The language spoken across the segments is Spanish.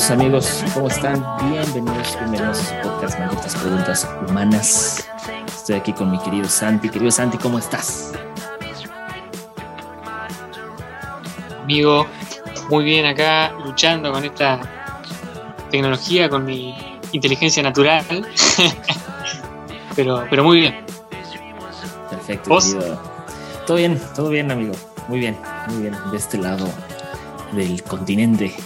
Queridos amigos, ¿cómo están? Bienvenidos, bienvenidos a podcast Malditas Preguntas Humanas. Estoy aquí con mi querido Santi. Querido Santi, ¿cómo estás? Amigo, muy bien acá, luchando con esta tecnología, con mi inteligencia natural. pero, pero muy bien. Perfecto, querido. Todo bien, todo bien, amigo. Muy bien, muy bien. De este lado del continente.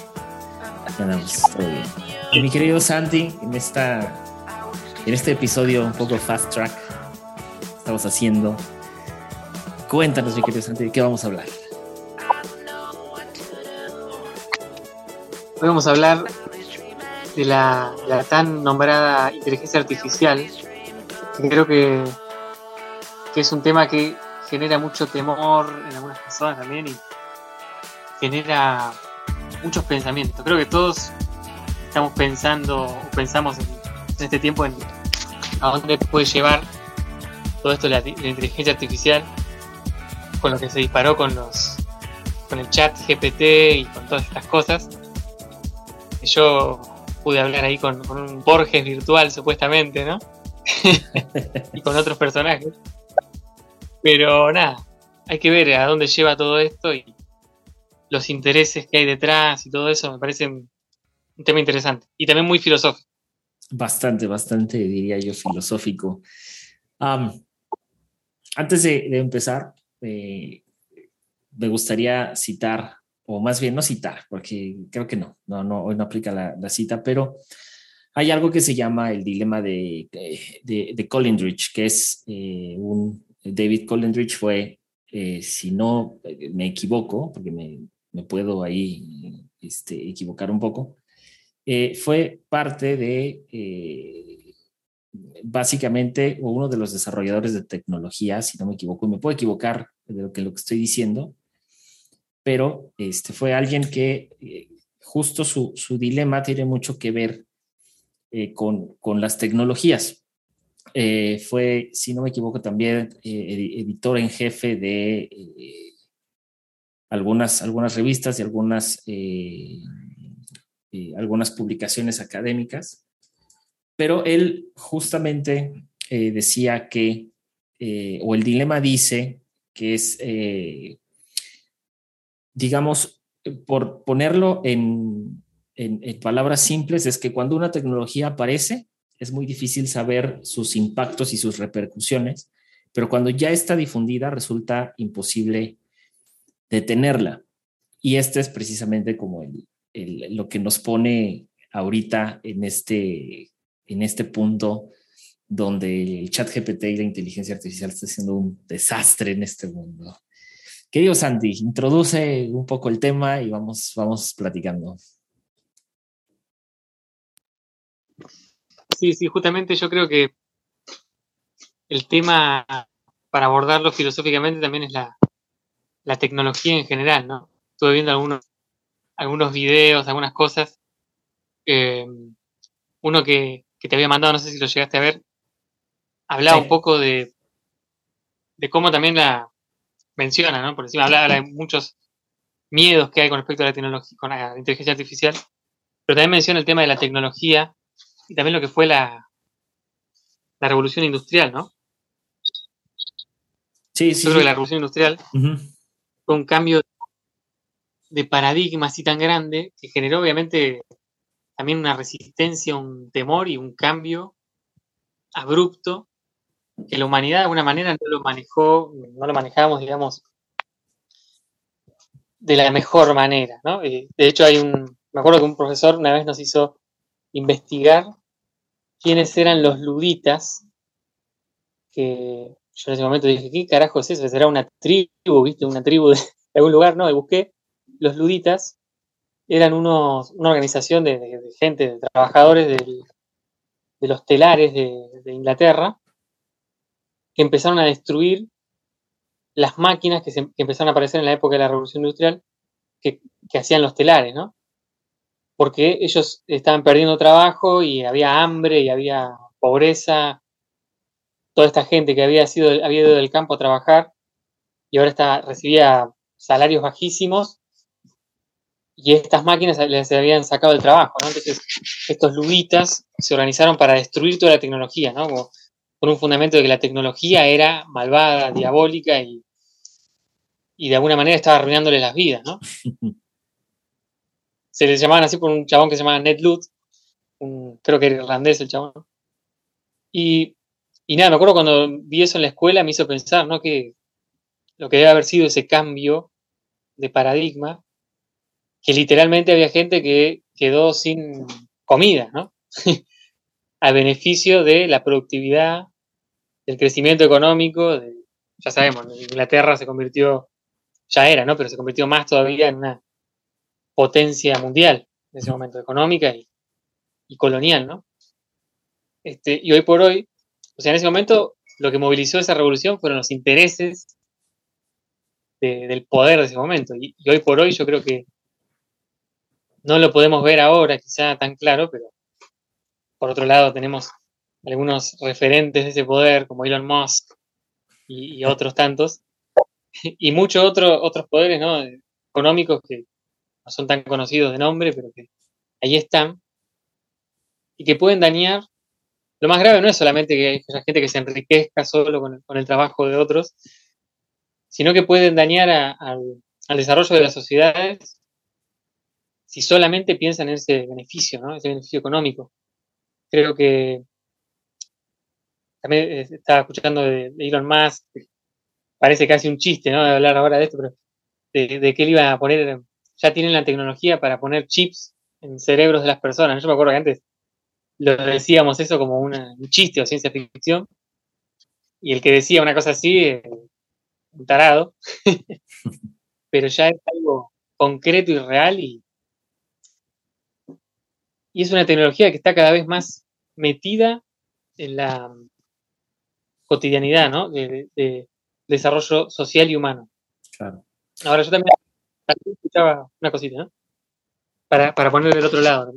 Andamos, todo mi querido Santi, en esta en este episodio un poco fast track estamos haciendo. Cuéntanos, mi querido Santi, ¿de qué vamos a hablar? Hoy vamos a hablar de la, la tan nombrada inteligencia artificial, que creo que, que es un tema que genera mucho temor en algunas personas también y genera muchos pensamientos. Creo que todos estamos pensando o pensamos en, este tiempo en a dónde puede llevar todo esto de la, inteligencia artificial con lo que se disparó con los con el chat GPT y con todas estas cosas. Yo pude hablar ahí con, con un Borges virtual supuestamente, ¿no? y con otros personajes. Pero nada, hay que ver a dónde lleva todo esto y los intereses que hay detrás y todo eso me parece un tema interesante y también muy filosófico. Bastante, bastante, diría yo, filosófico. antes de, empezar, eh, me gustaría citar, o más bien no citar, porque creo que no, no, no hoy no aplica la, cita, pero hay algo que se llama el dilema de, de, de que es eh, un David Collingridge fue, eh, si no me equivoco, porque me, puedo ahí este, equivocar un poco, eh, fue parte de, eh, básicamente, uno de los desarrolladores de tecnología, si no me equivoco, y me puedo equivocar de lo que, lo que estoy diciendo, pero este, fue alguien que justo su, su, dilema tiene mucho que ver con, con las tecnologías. Eh, fue, si no me equivoco, también eh, editor en jefe de eh, algunas, algunas revistas y algunas, algunas publicaciones académicas, pero él justamente decía que, o el dilema dice que es, digamos, por ponerlo en, en palabras simples, es que cuando una tecnología aparece, es muy difícil saber sus impactos y sus repercusiones, pero cuando ya está difundida resulta imposible detenerla. Y este es precisamente como el, lo que nos pone ahorita en este, en este punto donde el chat GPT y la inteligencia artificial está siendo un desastre en este mundo. Querido Santi, introduce un poco el tema y vamos, vamos platicando. Sí, sí, justamente yo creo que el tema para abordarlo filosóficamente también es la, tecnología en general, ¿no? Estuve viendo algunos, algunos videos, algunas cosas. Eh, uno que, te había mandado, no sé si lo llegaste a ver, hablaba un poco de, de cómo también la menciona, ¿no? Por encima hablaba de muchos miedos que hay con respecto a la tecnología, con la inteligencia artificial, pero también menciona el tema de la tecnología y también lo que fue la, la revolución industrial, ¿no? Sí, sí. Yo creo que la revolución industrial fue un cambio de paradigma así tan grande que generó obviamente también una resistencia, un temor y un cambio abrupto que la humanidad de alguna manera no lo manejó, no lo manejamos, digamos, de la mejor manera, ¿no? Eh, de hecho hay un, me acuerdo que un profesor una vez nos hizo investigar quiénes eran los luditas, que yo en ese momento dije, ¿qué carajo es eso? ¿Será una tribu, viste? Una tribu de, algún lugar, ¿no? Y busqué los luditas, eran unos, una organización de, gente, de trabajadores de los telares de, Inglaterra, que empezaron a destruir las máquinas que, empezaron a aparecer en la época de la Revolución Industrial que, que hacían los telares, ¿no? porque ellos estaban perdiendo trabajo y había hambre y había pobreza. Toda esta gente que había, sido, había ido del campo a trabajar y ahora está, recibía salarios bajísimos y estas máquinas les habían sacado el trabajo, ¿no? Entonces, estos lubitas se organizaron para destruir toda la tecnología, ¿no? Como con un fundamento de que la tecnología era malvada, diabólica y, y de alguna manera estaba arruinándoles las vidas, ¿no? se les llamaban así por un chabón que se llamaba Ned Ludd, creo que era irlandés el chabón. Y, y nada, me acuerdo cuando vi eso en la escuela, me hizo pensar, ¿no? Que lo que debe haber sido ese cambio de paradigma que literalmente había gente que quedó sin comida, ¿no? a beneficio de la productividad, del crecimiento económico, ya sabemos, Inglaterra se convirtió, ya era, ¿no? Pero se convirtió más todavía en una potencia mundial en ese momento, económica y, colonial, ¿no? Este, y hoy por hoy, o sea, en ese momento lo que movilizó esa revolución fueron los intereses del poder de ese momento. y, hoy por hoy yo creo que no lo podemos ver ahora quizá tan claro, pero por otro lado tenemos algunos referentes de ese poder como Elon Musk y, otros tantos, y muchos otros otros poderes ¿no? económicos que no son tan conocidos de nombre, pero que ahí están, y que pueden dañar. Lo más grave no es solamente que haya gente que se enriquezca solo con el, trabajo de otros, sino que pueden dañar al desarrollo de las sociedades si solamente piensan en ese beneficio, ¿no? ese beneficio económico. Creo que también eh, estaba escuchando de, Elon Musk, parece casi un chiste, ¿no? De hablar ahora de esto, pero de, que él iba a poner, ya tienen la tecnología para poner chips en cerebros de las personas. Yo me acuerdo que antes lo decíamos eso como un chiste o ciencia ficción, y el que decía una cosa así, eh, un tarado, pero ya es algo concreto y real y, y es una tecnología que está cada vez más metida en la cotidianidad, ¿no? De, desarrollo social y humano. Claro. Ahora yo también escuchaba una cosita, ¿no? Para, para poner del otro lado.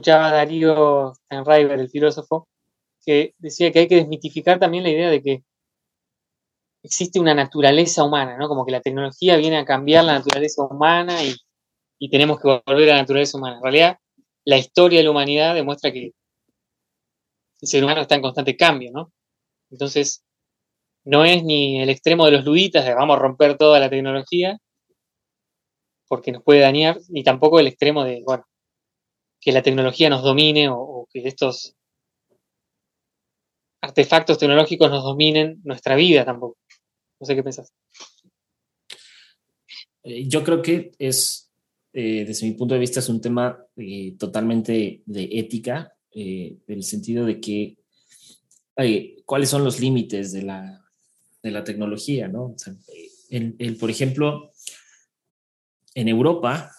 Escuchaba a Darío Steinreiber, el filósofo, que decía que hay que desmitificar también la idea de que existe una naturaleza humana, ¿no? Como que la tecnología viene a cambiar la naturaleza humana y, y tenemos que volver a la naturaleza humana. En realidad, la historia de la humanidad demuestra que el ser humano está en constante cambio, ¿no? Entonces, no es ni el extremo de los luditas de vamos a romper toda la tecnología, porque nos puede dañar, ni tampoco el extremo de, bueno, que la tecnología nos domine o, que estos artefactos tecnológicos nos dominen nuestra vida tampoco. No sé qué pensás. Eh, yo creo que es eh, desde mi punto de vista, es un tema eh, totalmente de ética, en el sentido de que cuáles son los límites de la, de la tecnología, ¿no? por ejemplo, en Europa,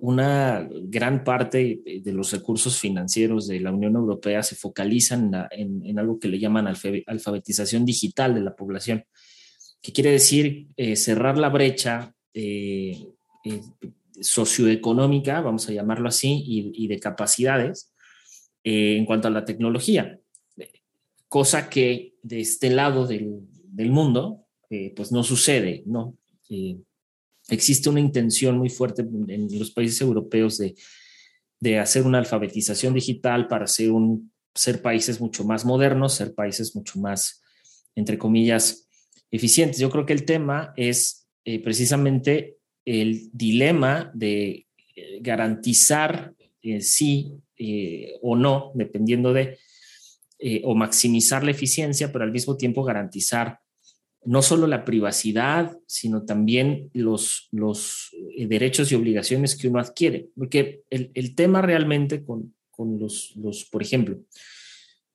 una gran parte de los recursos financieros de la Unión Europea se focalizan en, en algo que le llaman alfabetización digital de la población, que quiere decir cerrar la brecha eh, socioeconómica, vamos a llamarlo así, y, de capacidades eh, en cuanto a la tecnología, cosa que de este lado del, mundo, eh, pues no sucede, ¿no? Existe una intención muy fuerte en los países europeos de, de hacer una alfabetización digital para ser, un, ser países mucho más modernos, ser países mucho más, entre comillas, eficientes. Yo creo que el tema es precisamente el dilema de eh, garantizar eh, sí eh, o no, dependiendo de, o maximizar la eficiencia, pero al mismo tiempo garantizar no solo la privacidad, sino también los, los derechos y obligaciones que uno adquiere. Porque el, tema realmente con, con los, los, por ejemplo,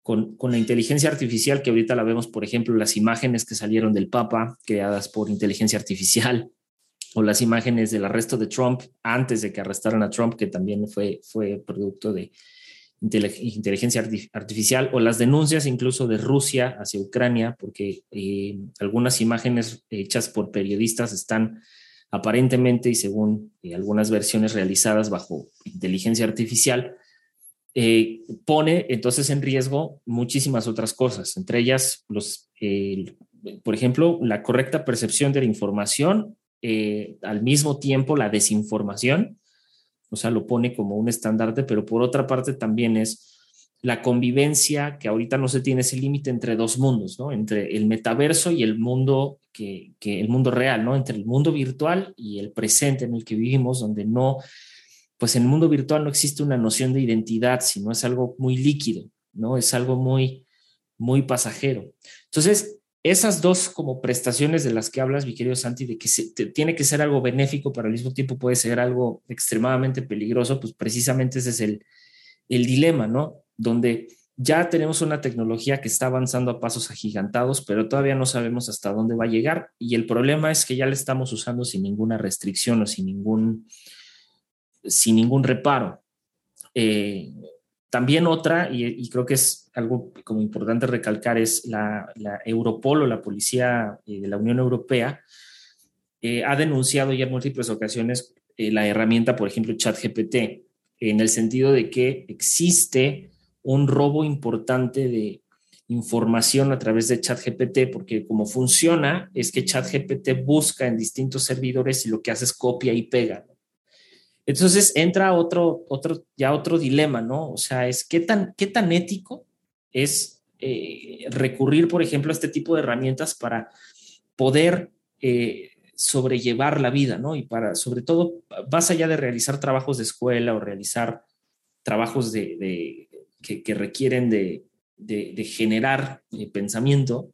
con, con, la inteligencia artificial, que ahorita la vemos, por ejemplo, las imágenes que salieron del Papa, creadas por inteligencia artificial, o las imágenes del arresto de Trump antes de que arrestaran a Trump, que también fue, fue producto de inteligencia artificial, o las denuncias incluso de Rusia hacia Ucrania, porque eh, algunas imágenes hechas por periodistas están aparentemente y según eh, algunas versiones realizadas bajo inteligencia artificial, eh, pone entonces en riesgo muchísimas otras cosas, entre ellas los, por ejemplo, la correcta percepción de la información al mismo tiempo la desinformación, o sea, lo pone como un estandarte, pero por otra parte también es la convivencia, que ahorita no se tiene ese límite entre dos mundos, ¿no? Entre el metaverso y el mundo que, que, el mundo real, ¿no? Entre el mundo virtual y el presente en el que vivimos, donde no, pues en el mundo virtual no existe una noción de identidad, sino es algo muy líquido, ¿no? Es algo muy, muy pasajero. Entonces, esas dos como prestaciones de las que hablas, mi querido Santi, de que se, tiene que ser algo benéfico, pero al mismo tiempo puede ser algo extremadamente peligroso, pues precisamente ese es el, dilema, ¿no? Donde ya tenemos una tecnología que está avanzando a pasos agigantados, pero todavía no sabemos hasta dónde va a llegar. Y el problema es que ya la estamos usando sin ninguna restricción o sin ningún, sin ningún reparo. Eh, también otra, y, creo que es algo como importante recalcar, es la, Europol o la Policía eh, de la Unión Europea eh, ha denunciado ya en múltiples ocasiones la herramienta, por ejemplo, ChatGPT, en el sentido de que existe un robo importante de información a través de ChatGPT, porque como funciona es que ChatGPT busca en distintos servidores y lo que hace es copia y pega. Entonces entra otro, otro, ya otro dilema, ¿no? O sea, es qué tan, qué tan ético es eh, recurrir, por ejemplo, a este tipo de herramientas para poder eh, sobrellevar la vida, ¿no? Y para, sobre todo, más allá de realizar trabajos de escuela o realizar trabajos de, que, requieren de, generar eh, pensamiento,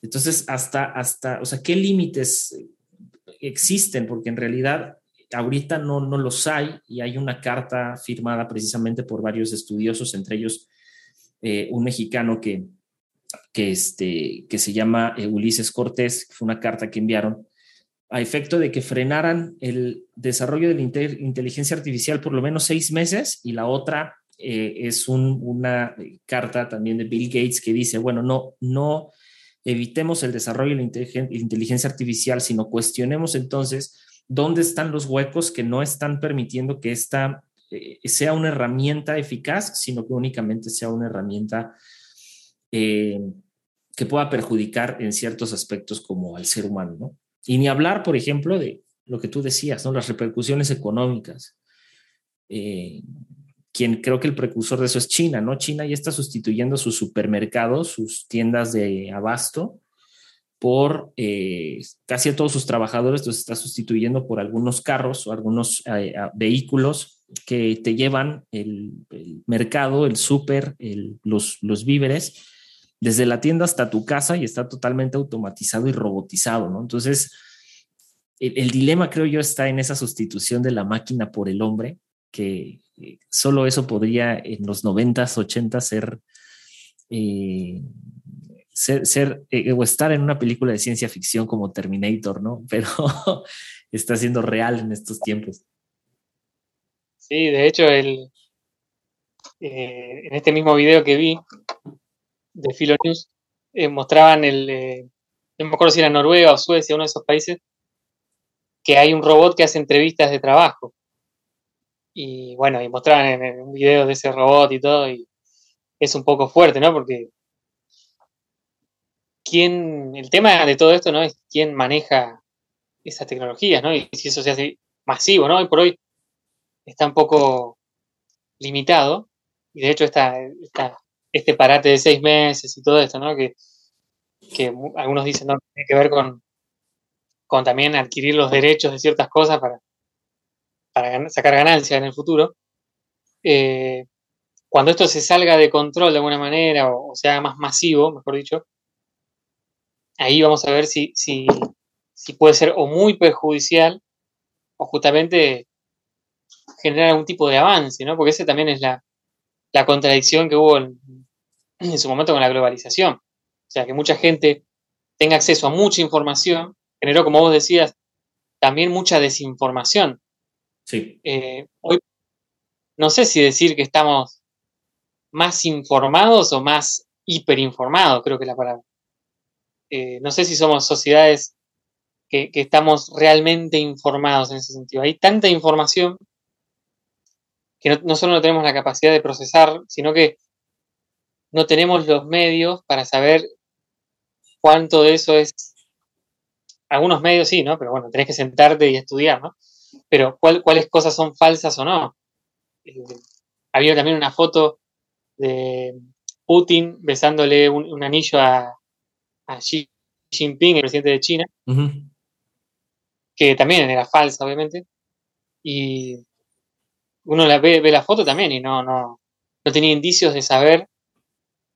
entonces, hasta, hasta, o sea, ¿qué límites existen? Porque en realidad ahorita no, no los hay y hay una carta firmada precisamente por varios estudiosos, entre ellos eh, un mexicano que, que, este, que se llama eh, Ulises Cortés, fue una carta que enviaron a efecto de que frenaran el desarrollo de la inteligencia artificial por lo menos seis meses y la otra eh, es una carta también de Bill Gates que dice, bueno, no, no evitemos el desarrollo de la inteligencia artificial, sino cuestionemos entonces dónde están los huecos que no están permitiendo que esta eh, sea una herramienta eficaz, sino que únicamente sea una herramienta eh, que pueda perjudicar en ciertos aspectos como al ser humano, ¿no? Y ni hablar, por ejemplo, de lo que tú decías, ¿no? Las repercusiones económicas. Eh, quien creo que el precursor de eso es China, ¿no? China ya está sustituyendo sus supermercados, sus tiendas de abasto, por eh, casi todos sus trabajadores, los está sustituyendo por algunos carros o algunos eh, vehículos que te llevan el, mercado, el súper, los, los víveres desde la tienda hasta tu casa y está totalmente automatizado y robotizado, ¿no? Entonces, el, dilema creo yo está en esa sustitución de la máquina por el hombre, que eh, solo eso podría en los 90s, 80 ser, ser, ser eh, o estar en una película de ciencia ficción como Terminator, ¿no? Pero está siendo real en estos tiempos. Sí, de hecho, el, en este mismo video que vi, de Filonews eh, mostraban el, eh, no me acuerdo si era Noruega o Suecia, uno de esos países, que hay un robot que hace entrevistas de trabajo. Y bueno, y mostraban en, un video de ese robot y todo, y es un poco fuerte, ¿no? Porque el tema de todo esto, ¿no? Es quién maneja esas tecnologías, ¿no? Y si eso se hace masivo, ¿no? Y por hoy está un poco limitado, y de hecho está este parate de seis meses y todo esto, ¿no? Que, algunos dicen, no, tiene que ver con, con también adquirir los derechos de ciertas cosas para, para sacar ganancias en el futuro. Eh, cuando esto se salga de control de alguna manera o, sea más masivo, mejor dicho, ahí vamos a ver si, si, si puede ser o muy perjudicial o justamente generar algún tipo de avance, ¿no? Porque ese también es la, la contradicción que hubo en, su momento con la globalización. O sea, que mucha gente tenga acceso a mucha información, generó, como vos decías, también mucha desinformación. Sí. Eh, hoy no sé si decir que estamos más informados o más hiperinformados, creo que es la palabra. Eh, no sé si somos sociedades que, estamos realmente informados en ese sentido. Hay tanta información que no, solo no tenemos la capacidad de procesar, sino que no tenemos los medios para saber cuánto de eso es algunos medios sí, ¿no? Pero bueno, tenés que sentarte y estudiar, ¿no? Pero ¿cuáles cosas son falsas o no? Eh, había también una foto de Putin besándole un, anillo a, Xi Jinping, el presidente de China, que también era falsa, obviamente. Y uno la ve, ve la foto también y no, no, no tenía indicios de saber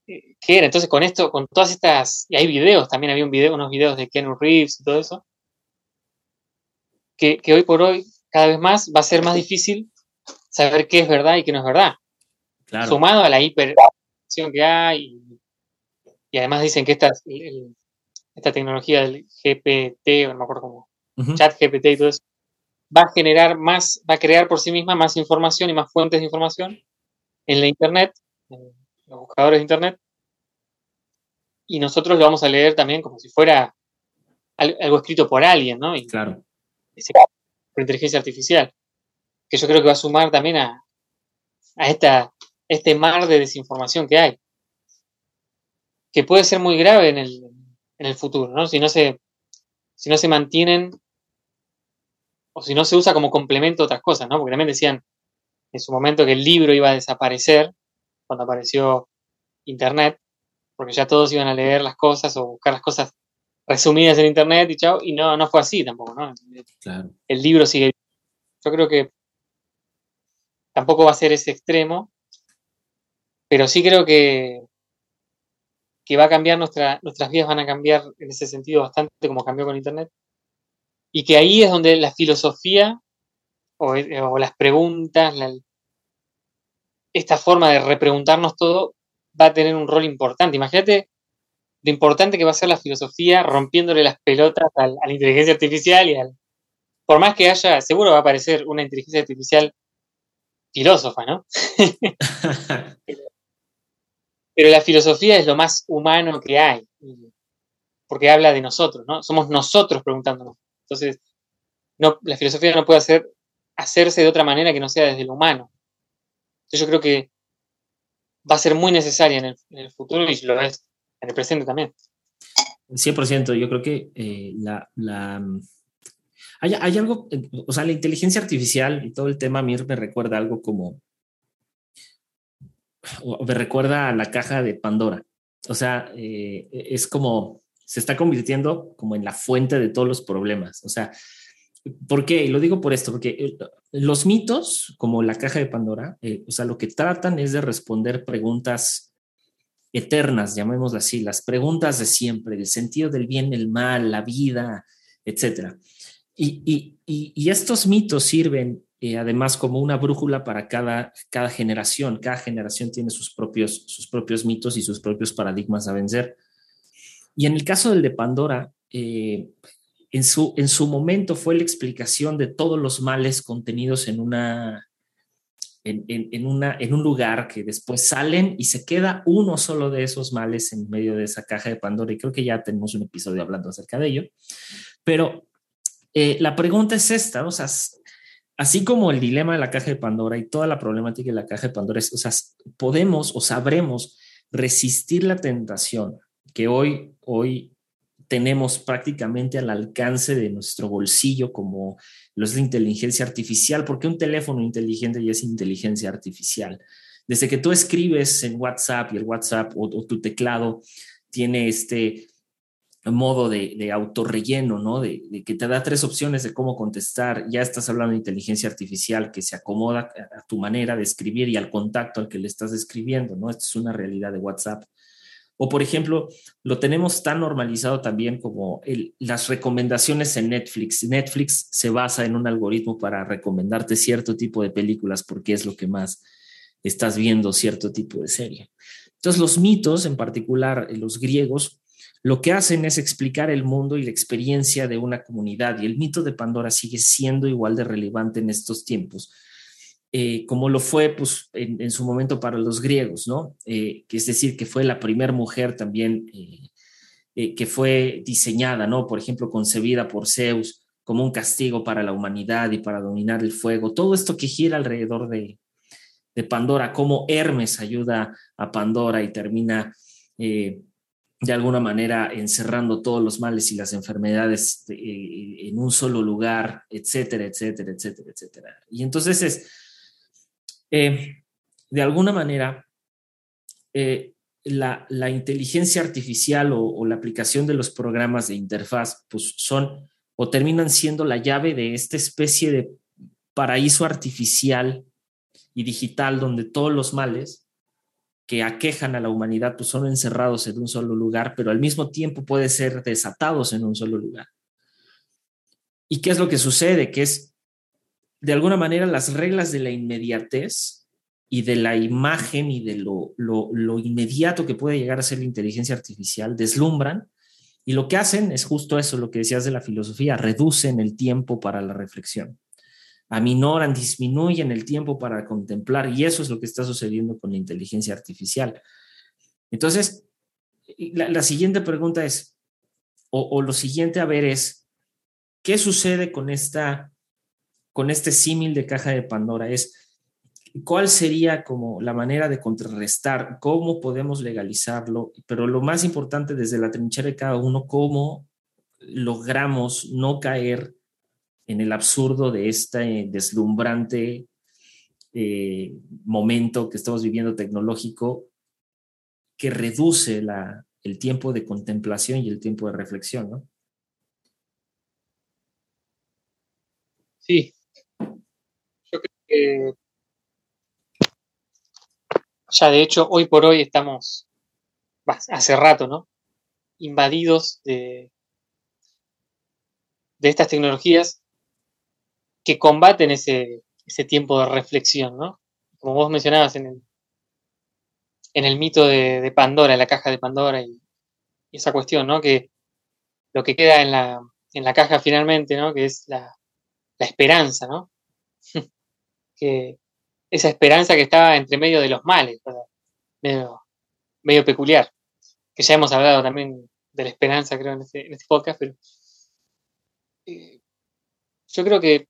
eh, qué era. Entonces, con esto, con todas estas. Y hay videos, también había un video, unos videos de Ken Reeves y todo eso. Que, hoy por hoy, cada vez más, va a ser más difícil saber qué es verdad y qué no es verdad. Sumado a la hiperacción que hay. Y, además dicen que esta, esta tecnología del GPT, o no me acuerdo cómo, chat GPT y todo eso, va a generar más, va a crear por sí misma más información y más fuentes de información en la Internet, en los buscadores de Internet, y nosotros lo vamos a leer también como si fuera algo escrito por alguien, ¿no? Y claro. por inteligencia artificial, que yo creo que va a sumar también a, a esta, este mar de desinformación que hay, que puede ser muy grave en el, en el futuro, ¿no? Si no se, si no se mantienen o si no se usa como complemento a otras cosas, ¿no? Porque también decían, en su momento que el libro iba a desaparecer cuando apareció Internet, porque ya todos iban a leer las cosas o buscar las cosas resumidas en Internet y chao, y no, no fue así tampoco, ¿no? El libro sigue. Yo creo que tampoco va a ser ese extremo, pero sí creo que, que va a cambiar nuestra, nuestras vidas, van a cambiar en ese sentido bastante como cambió con Internet, y que ahí es donde la filosofía o, las preguntas, esta forma de repreguntarnos todo va a tener un rol importante. Imagínate lo importante que va a ser la filosofía rompiéndole las pelotas a la inteligencia artificial y al... Por más que haya, seguro va a aparecer una inteligencia artificial filósofa, ¿no? Pero la filosofía es lo más humano que hay, porque habla de nosotros, ¿no? Somos nosotros preguntándonos. Entonces, no, la filosofía no puede hacer hacerse de otra manera que no sea desde lo humano. yo creo que va a ser muy necesaria en el, futuro y lo es en el presente también. 100%, yo creo que eh, la, hay, algo, o sea, la inteligencia artificial y todo el tema a mí me recuerda algo como, me recuerda a la caja de Pandora. O sea, eh, es como, se está convirtiendo como en la fuente de todos los problemas. O sea, ¿Por qué? Y lo digo por esto, porque eh, los mitos, como la caja de Pandora, eh, o sea, lo que tratan es de responder preguntas eternas, llamémoslas así, las preguntas de siempre, el sentido del bien, el mal, la vida, etc. Y, estos mitos sirven eh, además como una brújula para cada, cada generación. Cada generación tiene sus propios, sus propios mitos y sus propios paradigmas a vencer. Y en el caso del de Pandora, en su, en su momento fue la explicación de todos los males contenidos en una, en, en un lugar que después salen y se queda uno solo de esos males en medio de esa caja de Pandora. Y creo que ya tenemos un episodio hablando acerca de ello. Pero eh, la pregunta es esta, o sea, así como el dilema de la caja de Pandora y toda la problemática de la caja de Pandora, es, o sea, podemos o sabremos resistir la tentación que hoy, hoy tenemos prácticamente al alcance de nuestro bolsillo como lo es la inteligencia artificial, porque un teléfono inteligente ya es inteligencia artificial. Desde que tú escribes en WhatsApp y el WhatsApp o, tu teclado tiene este modo de, autorrelleno, ¿no? De, que te da tres opciones de cómo contestar. Ya estás hablando de inteligencia artificial que se acomoda a, tu manera de escribir y al contacto al que le estás escribiendo, ¿no? Esto es una realidad de WhatsApp. O, por ejemplo, lo tenemos tan normalizado también como las recomendaciones en Netflix. Netflix se basa en un algoritmo para recomendarte cierto tipo de películas porque es lo que más estás viendo, cierto tipo de serie. Entonces, los mitos, en particular eh, los griegos, lo que hacen es explicar el mundo y la experiencia de una comunidad y el mito de Pandora sigue siendo igual de relevante en estos tiempos eh, como lo fue pues, en, su momento para los griegos, ¿no? Eh, es decir, que fue la primera mujer también eh, que fue diseñada, ¿no? Por ejemplo, concebida por Zeus como un castigo para la humanidad y para dominar el fuego. Todo esto que gira alrededor de, de Pandora, cómo Hermes ayuda a Pandora y termina de alguna manera encerrando todos los males y las enfermedades eh, en un solo lugar, etcétera, etcétera, etcétera, etcétera. Y entonces es, eh, de alguna manera, eh, la, inteligencia artificial o, la aplicación de los programas de interfaz, pues son o terminan siendo la llave de esta especie de paraíso artificial y digital donde todos los males que aquejan a la humanidad pues son encerrados en un solo lugar, pero al mismo tiempo pueden ser desatados en un solo lugar. ¿Y qué es lo que sucede? Que es, de alguna manera, las reglas de la inmediatez y de la imagen y de lo, lo inmediato que puede llegar a ser la inteligencia artificial deslumbran y lo que hacen es justo eso, lo que decías de la filosofía, reducen el tiempo para la reflexión aminoran, disminuyen el tiempo para contemplar y eso es lo que está sucediendo con la inteligencia artificial. Entonces, la, siguiente pregunta es, o, lo siguiente a ver es, ¿qué sucede con esta, con este símil de caja de Pandora? Es, ¿cuál sería como la manera de contrarrestar? ¿Cómo podemos legalizarlo? Pero lo más importante desde la trinchera de cada uno, ¿cómo logramos no caer en el absurdo de este deslumbrante eh, momento que estamos viviendo tecnológico que reduce el tiempo de contemplación y el tiempo de reflexión, ¿no? Sí. Yo creo que ya de hecho hoy por hoy estamos, hace rato, ¿no? Invadidos de, de estas tecnologías que combaten ese, ese tiempo de reflexión, ¿no? Como vos mencionabas en el, en el mito de, Pandora, en la caja de Pandora y, esa cuestión, ¿no? Que lo que queda en la, en la caja finalmente, ¿no? Que es la, la esperanza, ¿no? que esa esperanza que estaba entre medio de los males, medio, medio peculiar, que ya hemos hablado también de la esperanza, creo, en este, en este podcast, pero eh, yo creo que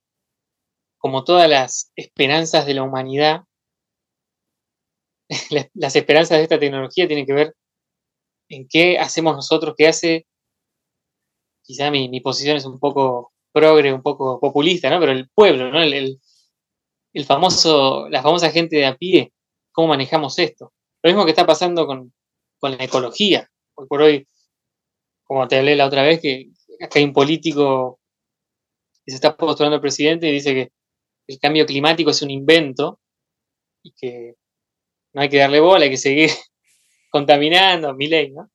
como todas las esperanzas de la humanidad, las esperanzas de esta tecnología tienen que ver en qué hacemos nosotros, qué hace, quizá mi, posición es un poco progre, un poco populista, ¿no? Pero el pueblo, ¿no? El, famoso, la famosa gente de a pie, cómo manejamos esto. Lo mismo que está pasando con, con la ecología. Hoy por hoy, como te hablé la otra vez, que acá hay un político que se está postulando al presidente y dice que el cambio climático es un invento y que no hay que darle bola, hay que seguir contaminando, mi ley, ¿no?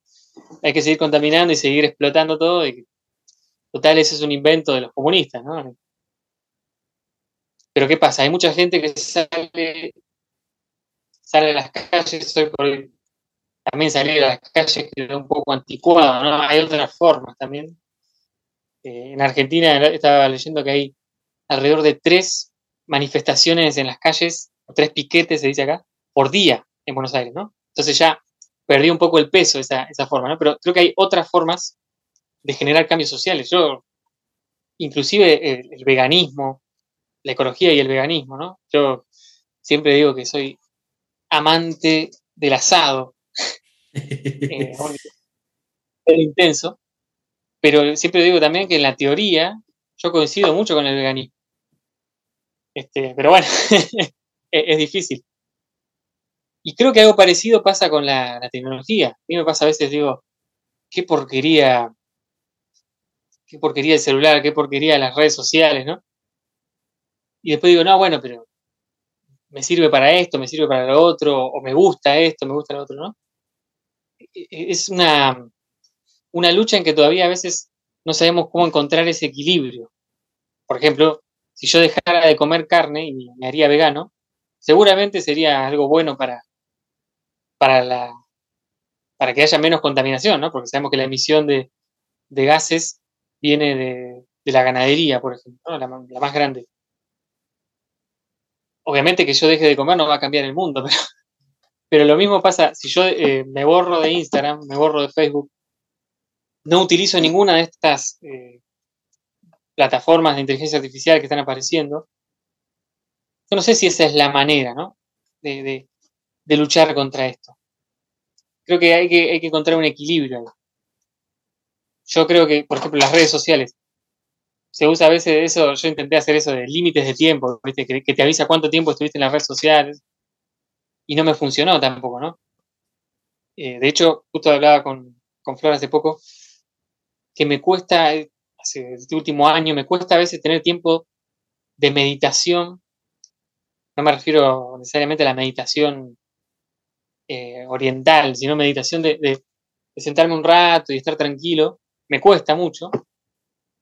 Hay que seguir contaminando y seguir explotando todo. Total, ese es un invento de los comunistas, ¿no? Pero ¿qué pasa? Hay mucha gente que sale, sale a las calles, también salir a las calles que un poco anticuado, ¿no? Hay otras formas también. Eh, en Argentina estaba leyendo que hay alrededor de tres manifestaciones en las calles, tres piquetes, se dice acá, por día en Buenos Aires, ¿no? Entonces ya perdí un poco el peso esa, esa forma, ¿no? Pero creo que hay otras formas de generar cambios sociales. Yo, inclusive el, veganismo, la ecología y el veganismo, ¿no? Yo siempre digo que soy amante del asado. eh, intenso. Pero siempre digo también que en la teoría yo coincido mucho con el veganismo. Este, pero bueno, es, difícil. Y creo que algo parecido pasa con la, tecnología. A mí me pasa a veces, digo, qué porquería, qué porquería el celular, qué porquería las redes sociales, ¿no? Y después digo, no, bueno, pero me sirve para esto, me sirve para lo otro, o me gusta esto, me gusta lo otro, ¿no? E, e, es una, una lucha en que todavía a veces no sabemos cómo encontrar ese equilibrio. Por ejemplo, si yo dejara de comer carne y me haría vegano, seguramente sería algo bueno para, para, la, para que haya menos contaminación, ¿no? Porque sabemos que la emisión de, gases viene de, la ganadería, por ejemplo, la, más grande. Obviamente que yo deje de comer no va a cambiar el mundo, pero, pero lo mismo pasa si yo eh, me borro de Instagram, me borro de Facebook, no utilizo ninguna de estas eh, plataformas de inteligencia artificial que están apareciendo. Yo no sé si esa es la manera, ¿no? De, luchar contra esto. creo que hay que, hay que encontrar un equilibrio. Yo creo que, por ejemplo, las redes sociales, se usa a veces eso, yo intenté hacer eso de límites de tiempo, Que, te avisa cuánto tiempo estuviste en las redes sociales, y no me funcionó tampoco, ¿no? Eh, de hecho, justo hablaba con, con Flor hace poco, que me cuesta, este último año, me cuesta a veces tener tiempo de meditación. No me refiero necesariamente a la meditación eh, oriental, sino meditación de, sentarme un rato y estar tranquilo. Me cuesta mucho.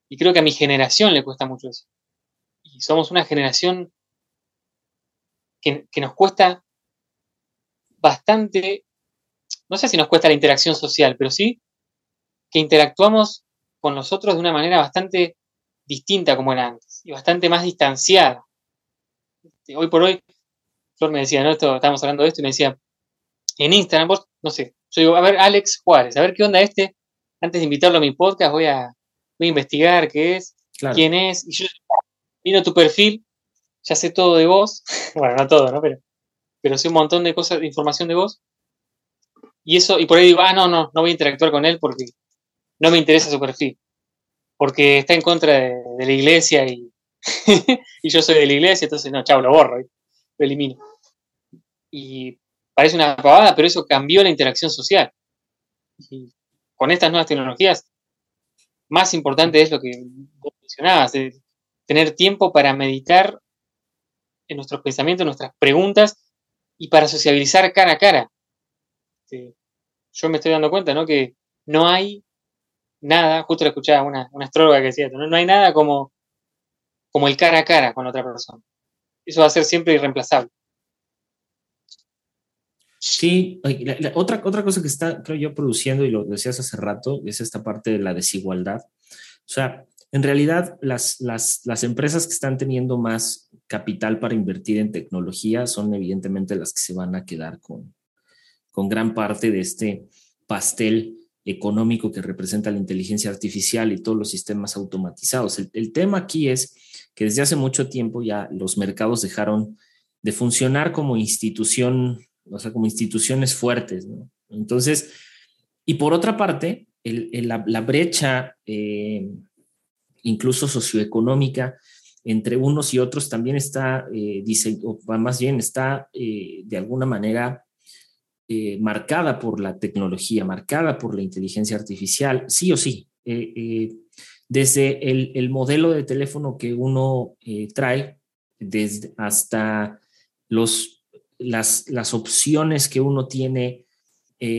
Y creo que a mi generación le cuesta mucho eso. Y somos una generación que, que nos cuesta bastante, no sé si nos cuesta la interacción social, pero sí que interactuamos con nosotros de una manera bastante distinta como era antes y bastante más distanciada. Este, hoy por hoy, Flor me decía, ¿no? Esto, estábamos hablando de esto y me decía, en Instagram, vos, no sé, yo digo, a ver, Alex Juárez, a ver qué onda este, antes de invitarlo a mi podcast, voy a, voy a investigar qué es, quién es, y yo miro tu perfil, ya sé todo de vos, bueno, no todo, ¿no? Pero, pero sé un montón de cosas, de información de vos, y eso, y por ahí digo, ah, no, no, no voy a interactuar con él porque no me interesa su perfil, porque está en contra de, la iglesia y, y, yo soy de la iglesia, entonces no, chao, lo borro, lo elimino. Y parece una pavada, pero eso cambió la interacción social. Y con estas nuevas tecnologías, más importante es lo que mencionabas, tener tiempo para meditar en nuestros pensamientos, en nuestras preguntas y para sociabilizar cara a cara. Yo me estoy dando cuenta, ¿no? Que no hay nada, justo lo escuchaba una, una astróloga que decía, no, no hay nada como, como el cara a cara con otra persona. Eso va a ser siempre irreemplazable. Sí, otra, otra cosa que está, creo yo, produciendo, y lo decías hace rato, es esta parte de la desigualdad. O sea, en realidad, las, las, las empresas que están teniendo más capital para invertir en tecnología son evidentemente las que se van a quedar con, con gran parte de este pastel económico que representa la inteligencia artificial y todos los sistemas automatizados. El, tema aquí es que desde hace mucho tiempo ya los mercados dejaron de funcionar como institución, o sea, como instituciones fuertes. Entonces, y por otra parte, la, brecha, eh, incluso socioeconómica, entre unos y otros también está, eh, dice, o más bien está eh, de alguna manera eh, marcada por la tecnología, marcada por la inteligencia artificial, sí o sí. Eh, eh, desde el, modelo de teléfono que uno trae, desde hasta los, las, las opciones que uno tiene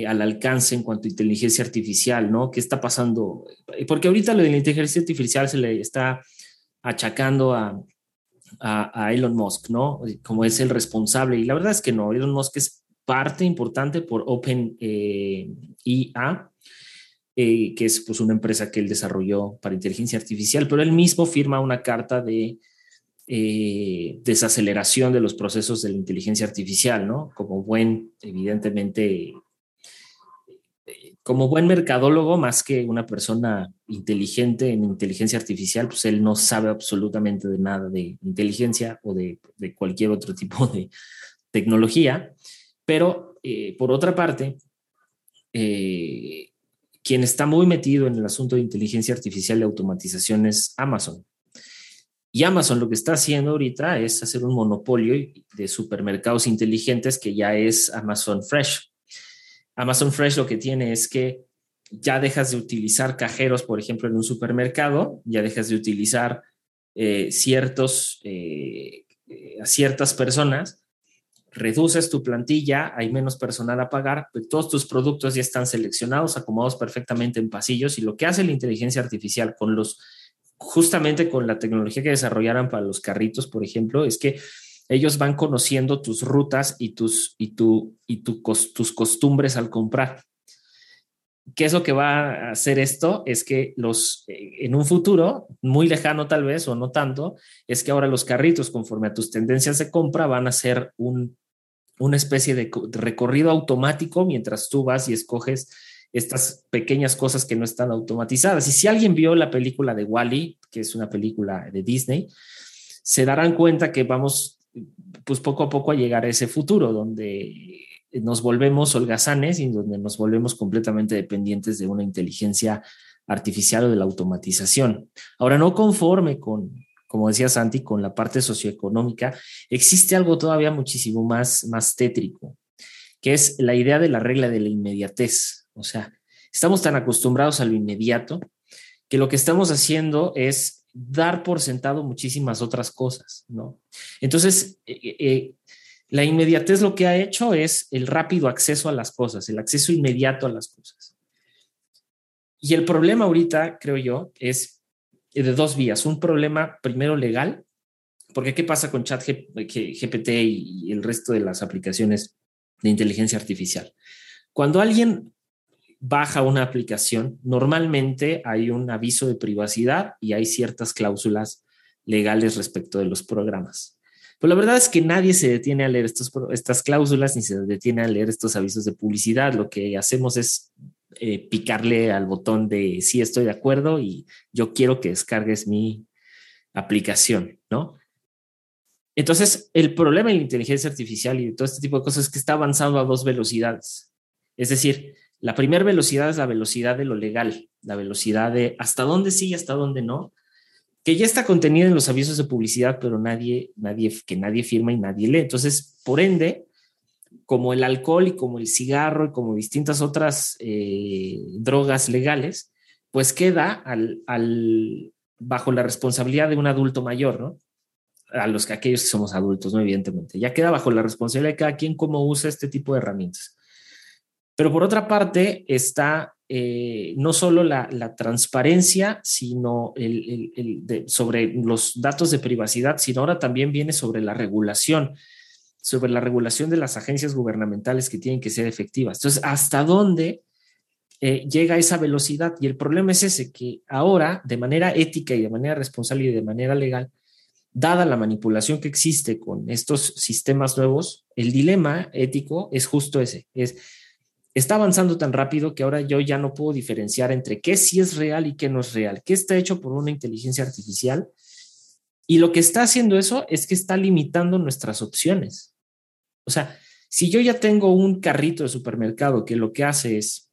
al alcance en cuanto a inteligencia artificial, ¿no? ¿Qué está pasando? Porque ahorita lo de la inteligencia artificial se le está achacando a, a, a, Elon Musk, ¿no? Como es el responsable. Y la verdad es que no, Elon Musk es parte importante por OpenIA, eh, eh, que es pues, una empresa que él desarrolló para inteligencia artificial, pero él mismo firma una carta de eh, desaceleración de los procesos de la inteligencia artificial, ¿no? Como buen, evidentemente, como buen mercadólogo, más que una persona inteligente en inteligencia artificial, pues él no sabe absolutamente de nada de inteligencia o de, de cualquier otro tipo de tecnología. Pero, eh, por otra parte, eh, quien está muy metido en el asunto de inteligencia artificial y automatización es Amazon. Y Amazon lo que está haciendo ahorita es hacer un monopolio de supermercados inteligentes que ya es Amazon Fresh. Amazon Fresh lo que tiene es que ya dejas de utilizar cajeros, por ejemplo, en un supermercado, ya dejas de utilizar eh, ciertos, a ciertas personas reduces tu plantilla, hay menos personal a pagar, pues todos tus productos ya están seleccionados, acomodados perfectamente en pasillos y lo que hace la inteligencia artificial con los, justamente con la tecnología que desarrollaron para los carritos, por ejemplo, es que ellos van conociendo tus rutas y tus, y tu, y tu, tus costumbres al comprar. ¿Qué es lo que va a hacer esto? Es que los, eh, en un futuro, muy lejano tal vez o no tanto, es que ahora los carritos, conforme a tus tendencias de compra, van a ser un una especie de recorrido automático mientras tú vas y escoges estas pequeñas cosas que no están automatizadas. Y si alguien vio la película de Wally, que es una película de Disney, se darán cuenta que vamos pues poco a poco a llegar a ese futuro donde nos volvemos holgazanes y donde nos volvemos completamente dependientes de una inteligencia artificial o de la automatización. Ahora, no conforme con, como decía Santi, con la parte socioeconómica, existe algo todavía muchísimo más, más tétrico, que es la idea de la regla de la inmediatez. O sea, estamos tan acostumbrados a lo inmediato que lo que estamos haciendo es dar por sentado muchísimas otras cosas, ¿no? Entonces, eh, eh, eh, la inmediatez lo que ha hecho es el rápido acceso a las cosas, el acceso inmediato a las cosas. Y el problema ahorita, creo yo, es de dos vías. Un problema primero legal, porque ¿qué pasa con chat GPT y el resto de las aplicaciones de inteligencia artificial? Cuando alguien baja una aplicación, normalmente hay un aviso de privacidad y hay ciertas cláusulas legales respecto de los programas. Pero la verdad es que nadie se detiene a leer estos, estas cláusulas ni se detiene a leer estos avisos de publicidad. Lo que hacemos es eh, picarle al botón de sí estoy de acuerdo y yo quiero que descargues mi aplicación, ¿no? Entonces, el problema de la inteligencia artificial y de todo este tipo de cosas es que está avanzando a dos velocidades. Es decir, la primera velocidad es la velocidad de lo legal, la velocidad de hasta dónde sí y hasta dónde no, que ya está contenida en los avisos de publicidad, pero nadie, nadie, que nadie firma y nadie lee. Entonces, por ende, como el alcohol y como el cigarro y como distintas otras eh, drogas legales, pues queda al, al, bajo la responsabilidad de un adulto mayor, ¿no? A los que aquellos que somos adultos, ¿no? Evidentemente. Ya queda bajo la responsabilidad de cada quien cómo usa este tipo de herramientas. Pero por otra parte está eh, no solo la, la transparencia, sino el, el, de, sobre los datos de privacidad, sino ahora también viene sobre la regulación sobre la regulación de las agencias gubernamentales que tienen que ser efectivas. Entonces, ¿hasta dónde eh, llega esa velocidad? Y el problema es ese, que ahora, de manera ética y de manera responsable y de manera legal, dada la manipulación que existe con estos sistemas nuevos, el dilema ético es justo ese, es está avanzando tan rápido que ahora yo ya no puedo diferenciar entre qué sí es real y qué no es real, qué está hecho por una inteligencia artificial. Y lo que está haciendo eso es que está limitando nuestras opciones. O sea, si yo ya tengo un carrito de supermercado que lo que hace es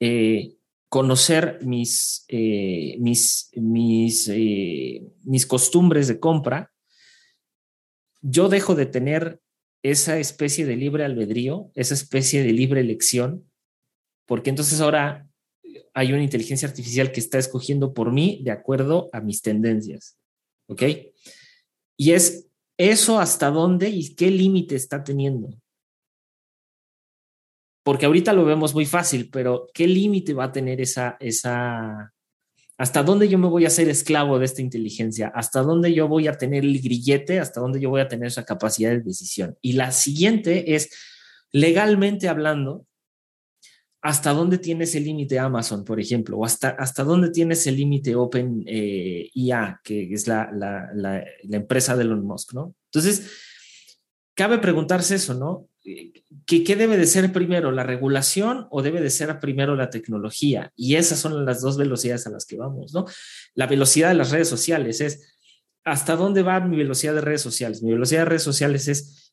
eh, conocer mis, eh, mis, mis, eh, mis costumbres de compra, yo dejo de tener esa especie de libre albedrío, esa especie de libre elección, porque entonces ahora hay una inteligencia artificial que está escogiendo por mí de acuerdo a mis tendencias. ¿Ok? Y es eso hasta dónde y qué límite está teniendo. Porque ahorita lo vemos muy fácil, pero ¿qué límite va a tener esa, esa, hasta dónde yo me voy a hacer esclavo de esta inteligencia? ¿Hasta dónde yo voy a tener el grillete? ¿Hasta dónde yo voy a tener esa capacidad de decisión? Y la siguiente es, legalmente hablando, hasta dónde tiene ese límite Amazon, por ejemplo, o hasta, hasta dónde tiene ese límite Open eh, IA, que es la, la, la, la, empresa de Elon Musk, ¿no? Entonces, cabe preguntarse eso, ¿no? ¿Qué, ¿Qué, debe de ser primero, la regulación o debe de ser primero la tecnología? Y esas son las dos velocidades a las que vamos, ¿no? La velocidad de las redes sociales es, ¿hasta dónde va mi velocidad de redes sociales? Mi velocidad de redes sociales es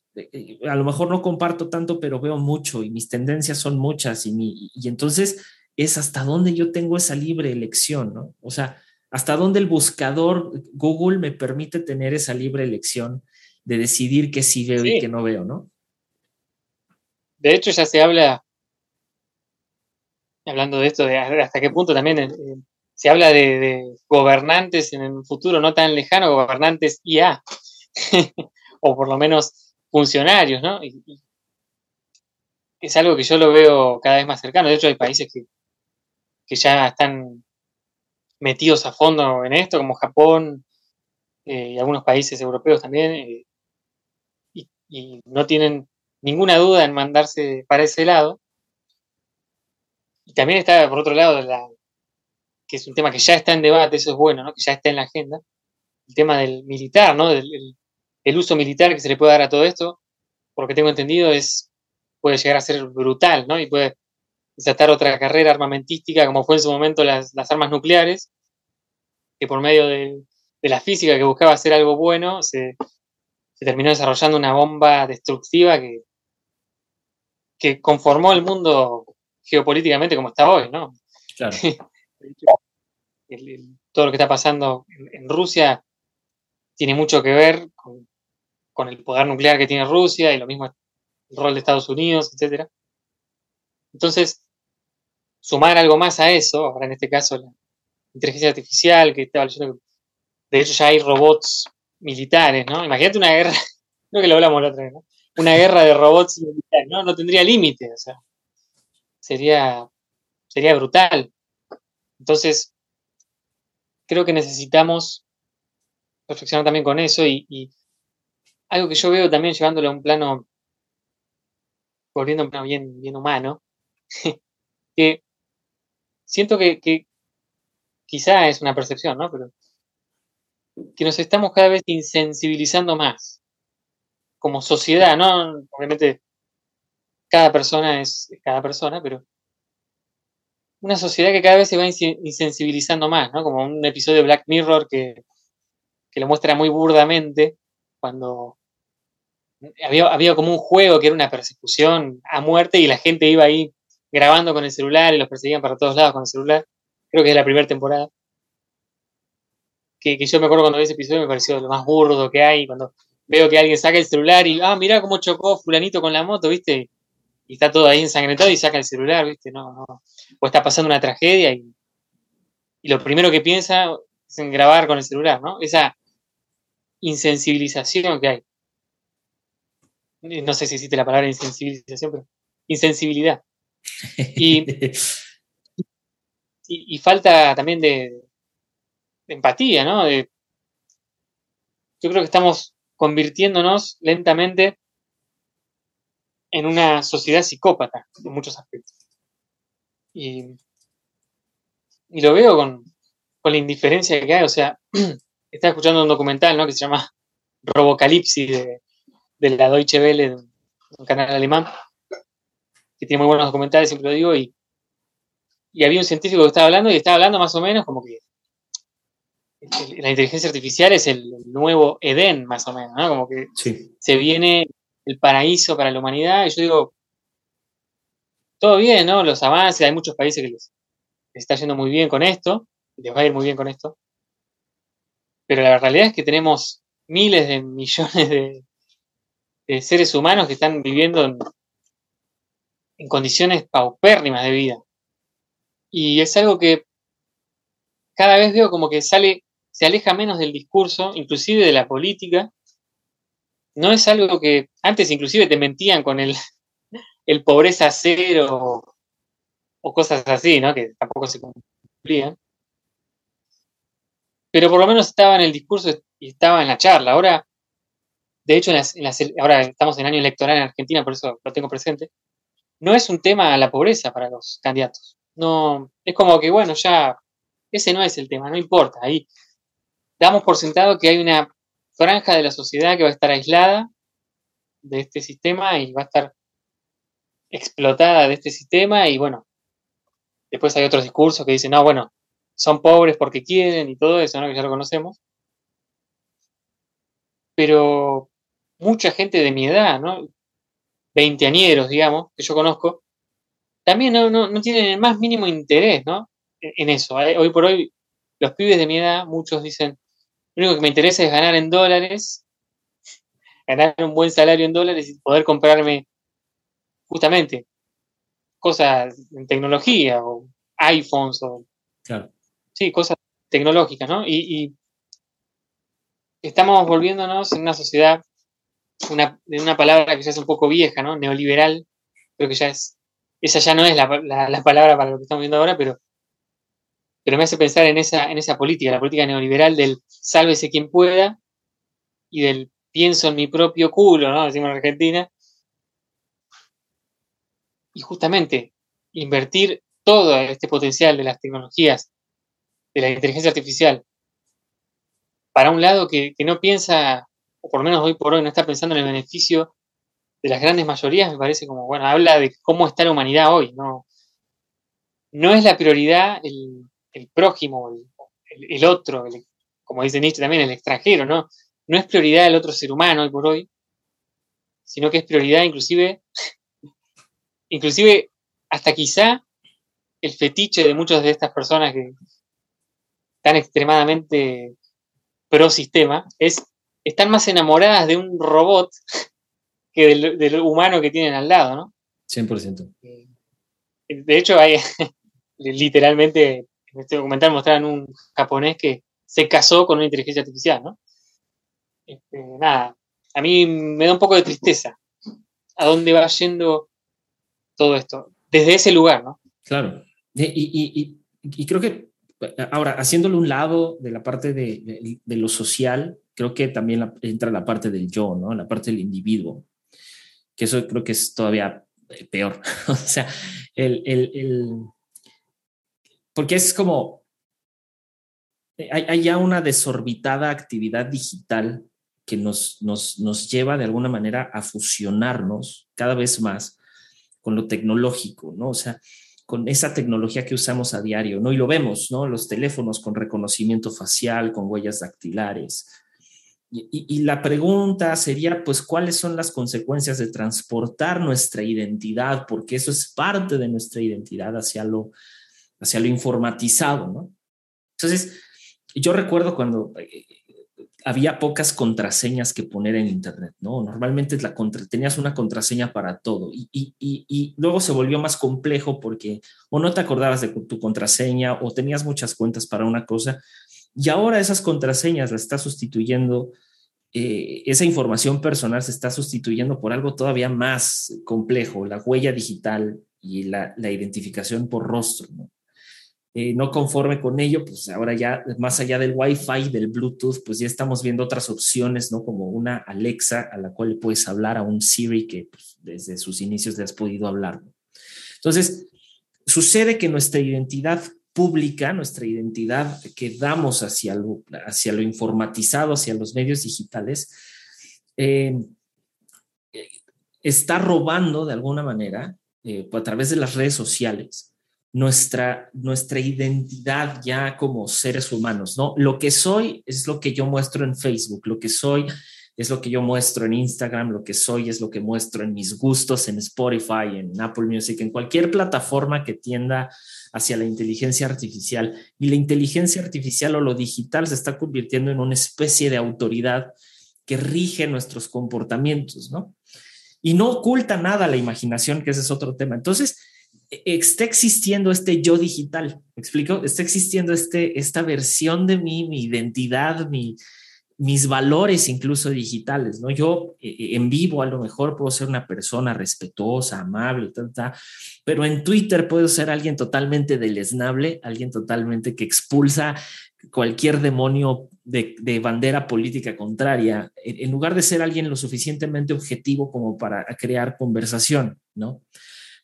a lo mejor no comparto tanto, pero veo mucho y mis tendencias son muchas y, mi, y entonces es hasta dónde yo tengo esa libre elección, ¿no? O sea, hasta dónde el buscador Google me permite tener esa libre elección de decidir qué sí veo sí. y qué no veo, ¿no? De hecho, ya se habla, hablando de esto, de hasta qué punto también eh, se habla de, de, gobernantes en el futuro no tan lejano, gobernantes IA, o por lo menos funcionarios, ¿no? Y, y es algo que yo lo veo cada vez más cercano. De hecho, hay países que, que ya están metidos a fondo en esto, como Japón eh, y algunos países europeos también, eh, y, no tienen ninguna duda en mandarse para ese lado. Y también está, por otro lado, la, que es un tema que ya está en debate, eso es bueno, ¿no? que ya está en la agenda, el tema del militar, ¿no? Del, el, el uso militar que se le puede dar a todo esto, porque tengo entendido, es puede llegar a ser brutal, ¿no? Y puede desatar otra carrera armamentística, como fue en su momento las, las armas nucleares, que por medio de, de, la física que buscaba hacer algo bueno, se, se, terminó desarrollando una bomba destructiva que, que conformó el mundo geopolíticamente como está hoy, ¿no? Claro. todo lo que está pasando en, Rusia tiene mucho que ver con, con, el poder nuclear que tiene Rusia y lo mismo el rol de Estados Unidos, etcétera. Entonces, sumar algo más a eso, ahora en este caso la inteligencia artificial, que estaba leyendo de hecho ya hay robots militares, ¿no? Imagínate una guerra, creo que lo hablamos la otra vez, ¿no? Una guerra de robots militares, ¿no? No tendría límite, o sea, sería, sería brutal. Entonces, creo que necesitamos reflexionar también con eso y, algo que yo veo también llevándolo a un plano, volviendo a un plano bien, humano, que siento que, que, quizá es una percepción, ¿no? Pero que nos estamos cada vez insensibilizando más como sociedad, ¿no? Obviamente cada persona es, cada persona, pero una sociedad que cada vez se va insensibilizando más, ¿no? Como un episodio de Black Mirror que, que lo muestra muy burdamente, cuando había, había, como un juego que era una persecución a muerte y la gente iba ahí grabando con el celular y los perseguían para todos lados con el celular. Creo que es la primera temporada que, yo me acuerdo cuando vi ese episodio me pareció lo más burdo que hay, cuando veo que alguien saca el celular y, ah, mira cómo chocó fulanito con la moto, ¿viste? Y está todo ahí ensangrentado y saca el celular, ¿viste? No, no. O está pasando una tragedia y, y lo primero que piensa es en grabar con el celular, ¿no? Esa insensibilización que hay. No sé si existe la palabra insensibilización, pero insensibilidad. Y, y falta también de, empatía, ¿no? yo creo que estamos convirtiéndonos lentamente en una sociedad psicópata en muchos aspectos. Y, lo veo con, la indiferencia que hay. O sea, estaba escuchando un documental ¿no? que se llama Robocalipsis de, de la Deutsche Welle, un canal alemán, que tiene muy buenos documentales, siempre lo digo, y, y había un científico que estaba hablando y estaba hablando más o menos como que la inteligencia artificial es el nuevo Edén, más o menos, ¿no? Como que se viene el paraíso para la humanidad. Y yo digo, todo bien, ¿no? Los avances, hay muchos países que les, está yendo muy bien con esto, les va a ir muy bien con esto. Pero la realidad es que tenemos miles de millones de, seres humanos que están viviendo en, en condiciones paupérrimas de vida. Y es algo que cada vez veo como que sale se aleja menos del discurso, inclusive de la política. No es algo que antes inclusive te mentían con el, el pobreza cero o cosas así, ¿no? Que tampoco se cumplían. Pero por lo menos estaba en el discurso y estaba en la charla. Ahora, de hecho, ahora estamos en año electoral en Argentina, por eso lo tengo presente. No es un tema la pobreza para los candidatos. No, es como que, bueno, ya ese no es el tema, no importa. Ahí damos por sentado que hay una franja de la sociedad que va a estar aislada de este sistema y va a estar explotada de este sistema y bueno, después hay otros discursos que dicen, no, bueno, son pobres porque quieren y todo eso, ¿no? que ya lo conocemos. Pero mucha gente de mi edad, ¿no? Veinteañeros, digamos, que yo conozco, también no, no, tienen el más mínimo interés, ¿no? En eso. Hoy por hoy, los pibes de mi edad, muchos dicen, lo único que me interesa es ganar en dólares, ganar un buen salario en dólares y poder comprarme justamente cosas en tecnología o iPhones o sí, cosas tecnológicas, ¿no? Y, estamos volviéndonos en una sociedad una, una palabra que ya es un poco vieja, ¿no? Neoliberal, creo que ya es, esa ya no es la, la palabra para lo que estamos viendo ahora, pero pero me hace pensar en esa, en esa política, la política neoliberal del sálvese quien pueda y del pienso en mi propio culo, ¿no? Decimos en Argentina. Y justamente invertir todo este potencial de las tecnologías, de la inteligencia artificial, para un lado que no piensa, o por lo menos hoy por hoy no está pensando en el beneficio de las grandes mayorías, me parece como, bueno, habla de cómo está la humanidad hoy, ¿no? No es la prioridad el, el prójimo, el, otro, como dice Nietzsche también, el extranjero, ¿no? No es prioridad el otro ser humano hoy por hoy, sino que es prioridad inclusive inclusive hasta quizá el fetiche de muchas de estas personas que están extremadamente pro sistema es están más enamoradas de un robot que del, humano que tienen al lado, ¿no? 100%. Eh, de hecho, hay literalmente en este documental mostraron un japonés que se casó con una inteligencia artificial, ¿no? Este, nada, a mí me da un poco de tristeza a dónde va yendo todo esto, desde ese lugar, ¿no? Claro, y, creo que ahora, haciéndole un lado de la parte de, lo social, creo que también entra la parte del yo, ¿no? La parte del individuo, que eso creo que es todavía eh, peor. o sea, el, el, porque es como, hay, hay, ya una desorbitada actividad digital que nos, nos, nos lleva de alguna manera a fusionarnos cada vez más con lo tecnológico, ¿no? O sea, con esa tecnología que usamos a diario, ¿no? Y lo vemos, ¿no? Los teléfonos con reconocimiento facial, con huellas dactilares. Y, y, la pregunta sería, pues, ¿cuáles son las consecuencias de transportar nuestra identidad? Porque eso es parte de nuestra identidad hacia lo, hacia lo informatizado, ¿no? Entonces, yo recuerdo cuando eh, había pocas contraseñas que poner en Internet, ¿no? Normalmente la tenías una contraseña para todo y, y, y, luego se volvió más complejo porque o no te acordabas de tu contraseña o tenías muchas cuentas para una cosa y ahora esas contraseñas las está sustituyendo, eh, esa información personal se está sustituyendo por algo todavía más complejo, la huella digital y la, identificación por rostro, ¿no? Eh, no conforme con ello, pues ahora ya más allá del Wi-Fi, del Bluetooth, pues ya estamos viendo otras opciones, ¿no? Como una Alexa a la cual le puedes hablar, a un Siri que pues, desde sus inicios le has podido hablar. Entonces, sucede que nuestra identidad pública, nuestra identidad que damos hacia lo, hacia lo informatizado, hacia los medios digitales, eh, está robando de alguna manera eh, a través de las redes sociales nuestra, nuestra identidad ya como seres humanos, ¿no? Lo que soy es lo que yo muestro en Facebook, lo que soy es lo que yo muestro en Instagram, lo que soy es lo que muestro en mis gustos, en Spotify, en Apple Music, en cualquier plataforma que tienda hacia la inteligencia artificial. Y la inteligencia artificial o lo digital se está convirtiendo en una especie de autoridad que rige nuestros comportamientos, ¿no? Y no oculta nada la imaginación, que ese es otro tema. Entonces, está existiendo este yo digital, ¿me explico? Está existiendo este, esta versión de mí, mi identidad, mi, mis valores incluso digitales, ¿no? Yo eh, eh, en vivo a lo mejor puedo ser una persona respetuosa, amable, tal, pero en Twitter puedo ser alguien totalmente deleznable, alguien totalmente que expulsa cualquier demonio de, de bandera política contraria, en, en lugar de ser alguien lo suficientemente objetivo como para crear conversación, ¿no?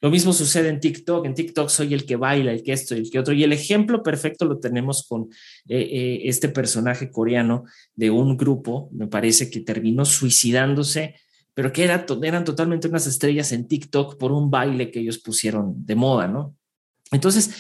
Lo mismo sucede en TikTok. En TikTok soy el que baila, el que esto y el que otro. Y el ejemplo perfecto lo tenemos con eh, eh, este personaje coreano de un grupo, me parece que terminó suicidándose, pero que era, eran totalmente unas estrellas en TikTok por un baile que ellos pusieron de moda, ¿no? Entonces,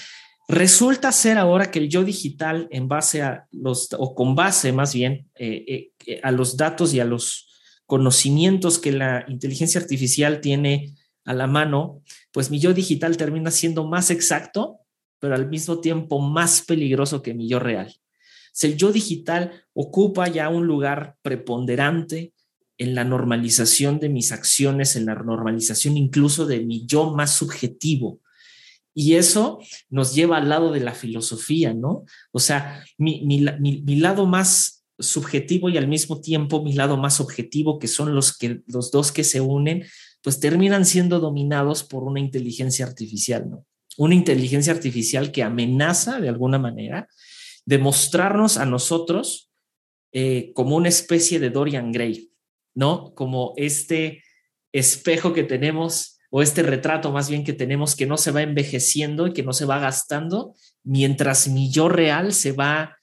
resulta ser ahora que el yo digital, en base a los, o con base más bien, eh, a los datos y a los conocimientos que la inteligencia artificial tiene a la mano, pues mi yo digital termina siendo más exacto, pero al mismo tiempo más peligroso que mi yo real. Si el yo digital ocupa ya un lugar preponderante en la normalización de mis acciones, en la normalización incluso de mi yo más subjetivo. Y eso nos lleva al lado de la filosofía, ¿no? O sea, mi, mi lado más subjetivo y al mismo tiempo mi lado más objetivo, que son los, que, los dos que se unen, pues terminan siendo dominados por una inteligencia artificial, ¿no? Una inteligencia artificial que amenaza de alguna manera de mostrarnos a nosotros eh, como una especie de Dorian Gray, ¿no? Como este espejo que tenemos o este retrato más bien que tenemos que no se va envejeciendo y que no se va gastando, mientras mi yo real se va